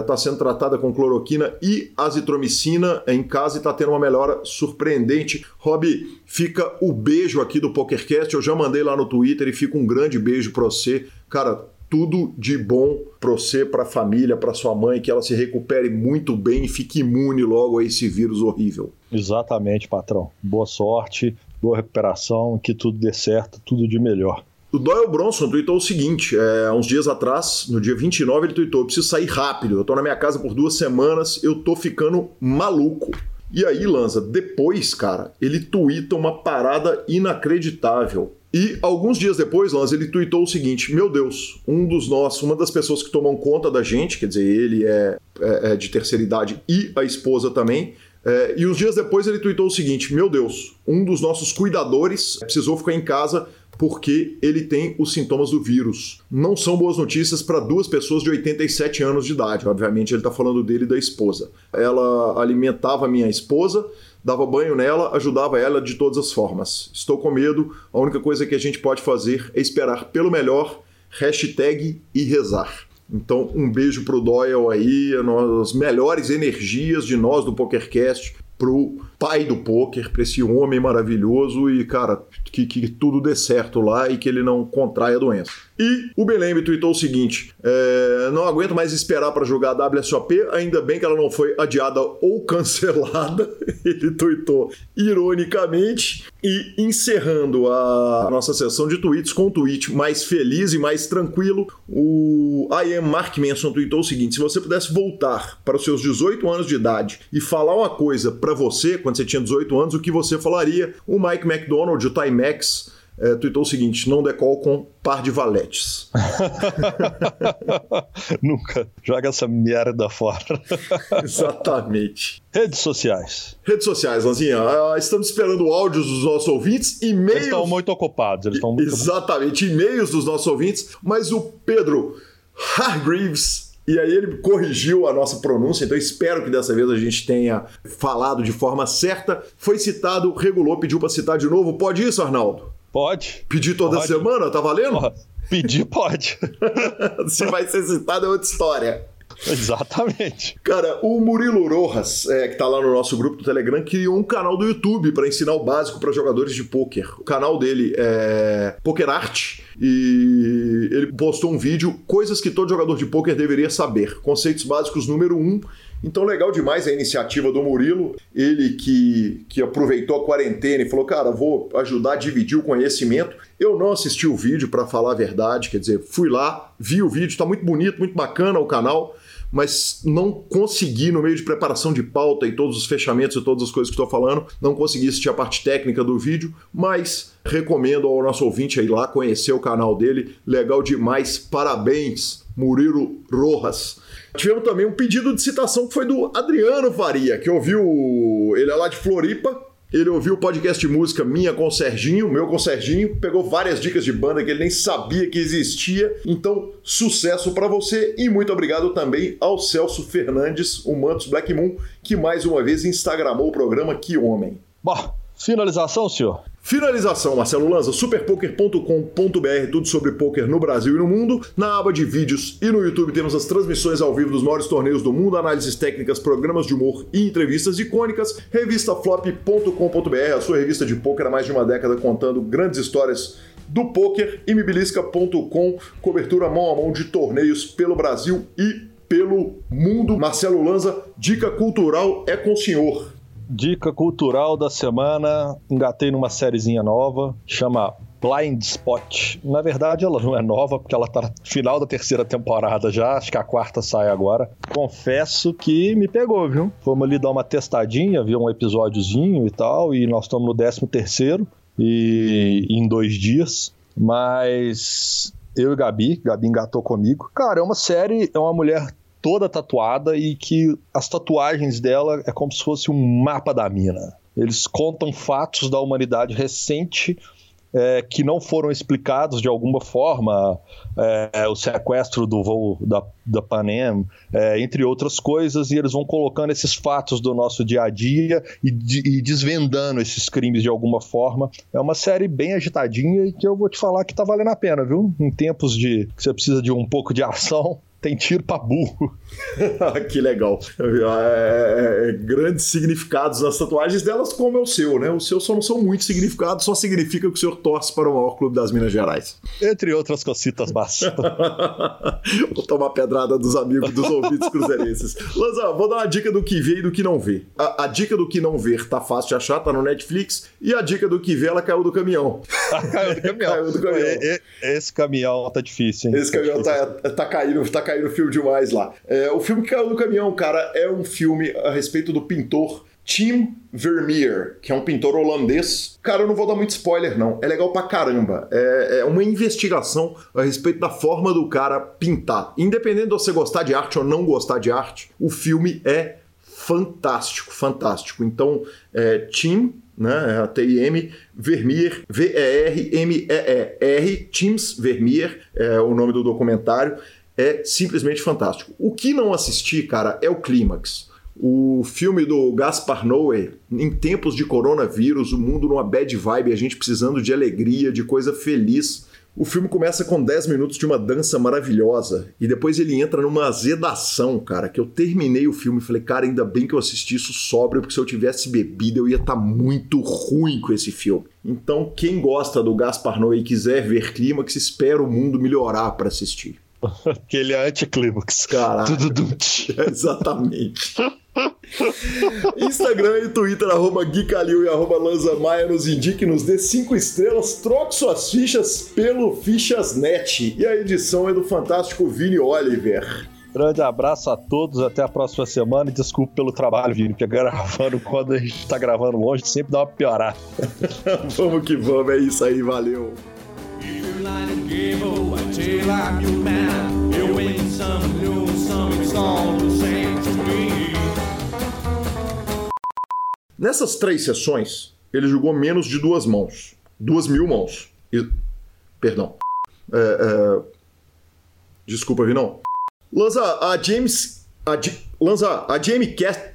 está é, sendo tratada com cloroquina e azitromicina em casa e está tendo uma melhora surpreendente. Rob, fica o beijo aqui do PokerCast. Eu já mandei lá no Twitter e fica um grande beijo para você. Cara, tudo de bom para você, para a família, para sua mãe, que ela se recupere muito bem e fique imune logo a esse vírus horrível. Exatamente, patrão. Boa sorte, boa recuperação, que tudo dê certo, tudo de melhor. O Doyle Bronson tweetou o seguinte: é, uns dias atrás, no dia 29, ele tweetou: preciso sair rápido, eu tô na minha casa por duas semanas, eu tô ficando maluco. E aí, Lanza, depois, cara, ele twitta uma parada inacreditável. E alguns dias depois, Lanza, ele tweetou o seguinte: Meu Deus, um dos nossos, uma das pessoas que tomam conta da gente, quer dizer, ele é, é, é de terceira idade e a esposa também. É, e uns dias depois ele tweetou o seguinte: Meu Deus, um dos nossos cuidadores precisou ficar em casa porque ele tem os sintomas do vírus. Não são boas notícias para duas pessoas de 87 anos de idade. Obviamente, ele está falando dele e da esposa. Ela alimentava minha esposa, dava banho nela, ajudava ela de todas as formas. Estou com medo, a única coisa que a gente pode fazer é esperar pelo melhor, hashtag e rezar. Então, um beijo pro Doyle aí, as melhores energias de nós do PokerCast pro pai do poker, para esse homem maravilhoso e, cara, que, que tudo dê certo lá e que ele não contraia a doença. E o Belembe tweetou o seguinte: é, não aguento mais esperar para jogar a WSOP, ainda bem que ela não foi adiada ou (laughs) cancelada. Ele tweetou ironicamente. E encerrando a nossa sessão de tweets com um tweet mais feliz e mais tranquilo, o I am Mark Manson tweetou o seguinte: se você pudesse voltar para os seus 18 anos de idade e falar uma coisa para você quando você tinha 18 anos, o que você falaria? O Mike McDonald, o Timex é, tweetou o seguinte: não decol com par de valetes. (laughs) Nunca. Joga essa merda fora. (laughs) Exatamente. Redes sociais. Redes sociais, Lanzinha. Uh, estamos esperando áudios dos nossos ouvintes, e-mails. Eles estão muito ocupados. Eles estão muito Exatamente, e-mails dos nossos ouvintes, mas o Pedro Hargreaves. E aí ele corrigiu a nossa pronúncia, então espero que dessa vez a gente tenha falado de forma certa. Foi citado, regulou, pediu para citar de novo. Pode isso, Arnaldo? Pode. Pedir toda pode. semana, tá valendo? Pedir pode. (laughs) Se vai ser citado é outra história. Exatamente. Cara, o Murilo Rojas, é, que tá lá no nosso grupo do Telegram, criou um canal do YouTube para ensinar o básico para jogadores de pôquer. O canal dele é Poker Art e ele postou um vídeo Coisas que todo jogador de pôquer deveria saber. Conceitos básicos número 1. Um, então, legal demais a iniciativa do Murilo. Ele que, que aproveitou a quarentena e falou: Cara, vou ajudar a dividir o conhecimento. Eu não assisti o vídeo, para falar a verdade, quer dizer, fui lá, vi o vídeo, tá muito bonito, muito bacana o canal, mas não consegui, no meio de preparação de pauta e todos os fechamentos e todas as coisas que estou falando, não consegui assistir a parte técnica do vídeo, mas recomendo ao nosso ouvinte ir lá conhecer o canal dele. Legal demais, parabéns, Murilo Rojas. Tivemos também um pedido de citação que foi do Adriano Faria, que ouviu. Ele é lá de Floripa. Ele ouviu o podcast de música Minha com o Serginho, meu com o Serginho, pegou várias dicas de banda que ele nem sabia que existia. Então, sucesso para você e muito obrigado também ao Celso Fernandes, o Mantos Black Moon, que mais uma vez instagramou o programa Que Homem. Bom, finalização, senhor? Finalização, Marcelo Lanza, superpoker.com.br, tudo sobre poker no Brasil e no mundo. Na aba de vídeos e no YouTube temos as transmissões ao vivo dos maiores torneios do mundo, análises técnicas, programas de humor e entrevistas icônicas. Revistaflop.com.br, a sua revista de poker há mais de uma década contando grandes histórias do poker. E mibilisca.com, cobertura mão a mão de torneios pelo Brasil e pelo mundo. Marcelo Lanza, dica cultural é com o senhor. Dica cultural da semana, engatei numa sériezinha nova, chama Blind Spot. Na verdade, ela não é nova, porque ela tá no final da terceira temporada já, acho que a quarta sai agora. Confesso que me pegou, viu? Fomos ali dar uma testadinha, ver um episódiozinho e tal, e nós estamos no décimo terceiro, e em dois dias. Mas eu e Gabi, Gabi engatou comigo. Cara, é uma série, é uma mulher toda tatuada e que as tatuagens dela é como se fosse um mapa da mina. Eles contam fatos da humanidade recente é, que não foram explicados de alguma forma, é, o sequestro do voo da, da Panem, é, entre outras coisas, e eles vão colocando esses fatos do nosso dia a dia e, de, e, desvendando esses crimes de alguma forma. É uma série bem agitadinha e que eu vou te falar que tá valendo a pena, viu? Em tempos de que você precisa de um pouco de ação, tem tiro pra burro. (laughs) que legal. É, é, grandes significados nas tatuagens delas, como é o seu, né? O seu só não são muitos significados, só significa que o senhor torce para o maior clube das Minas Gerais. Entre outras cositas más. (laughs) vou tomar pedrada dos amigos dos ouvidos cruzeirenses. Lanza, vou dar uma dica do que vê e do que não vê. A, a, dica do que não ver tá fácil de achar, tá no Netflix. E a dica do que vê, ela caiu do caminhão. (laughs) caiu do caminhão. caiu do caminhão. esse caminhão tá difícil, hein? Esse caminhão tá, tá, tá caindo, tá caindo fio demais lá. É, o filme que caiu do caminhão, cara, é um filme a respeito do pintor Tim Vermeer, que é um pintor holandês. Cara, eu não vou dar muito spoiler, não. É legal pra caramba. É, é, uma investigação a respeito da forma do cara pintar. Independente de você gostar de arte ou não gostar de arte, o filme é fantástico, fantástico. Então, é, Tim, né, T-I-M, Vermeer, V-E-R-M-E-E-R, Tims Vermeer, é o nome do documentário é simplesmente fantástico. O que não assisti, cara, é o clímax. O filme do Gaspar Noé, em tempos de coronavírus, o mundo numa bad vibe, a gente precisando de alegria, de coisa feliz. O filme começa com 10 minutos de uma dança maravilhosa e depois ele entra numa azedação, cara, que eu terminei o filme e falei, cara, ainda bem que eu assisti isso sóbrio, porque se eu tivesse bebido eu ia estar tá muito ruim com esse filme. Então, quem gosta do Gaspar Noé e quiser ver clímax, espera o mundo melhorar para assistir. (laughs) Aquele é anticlímax. Caralho. Tudo (laughs) Exatamente. Instagram e Twitter, arroba Gui Calil e arroba Lanza Maia, nos indique, nos dê cinco estrelas, troque suas fichas pelo Fichasnet. E a edição é do fantástico Vini Oliver. Grande abraço a todos, até a próxima semana e desculpe pelo trabalho, Vini, porque (laughs) gravando quando a gente tá gravando longe sempre dá uma piorada. vamos que vamos, é isso aí, valeu. Nessas três sessões, ele jogou menos de duas mãos. Duas mil mãos. E... Perdão. É, é... Desculpa, Vinão. Lanza, a James. A Lanza, a Jamie Cast.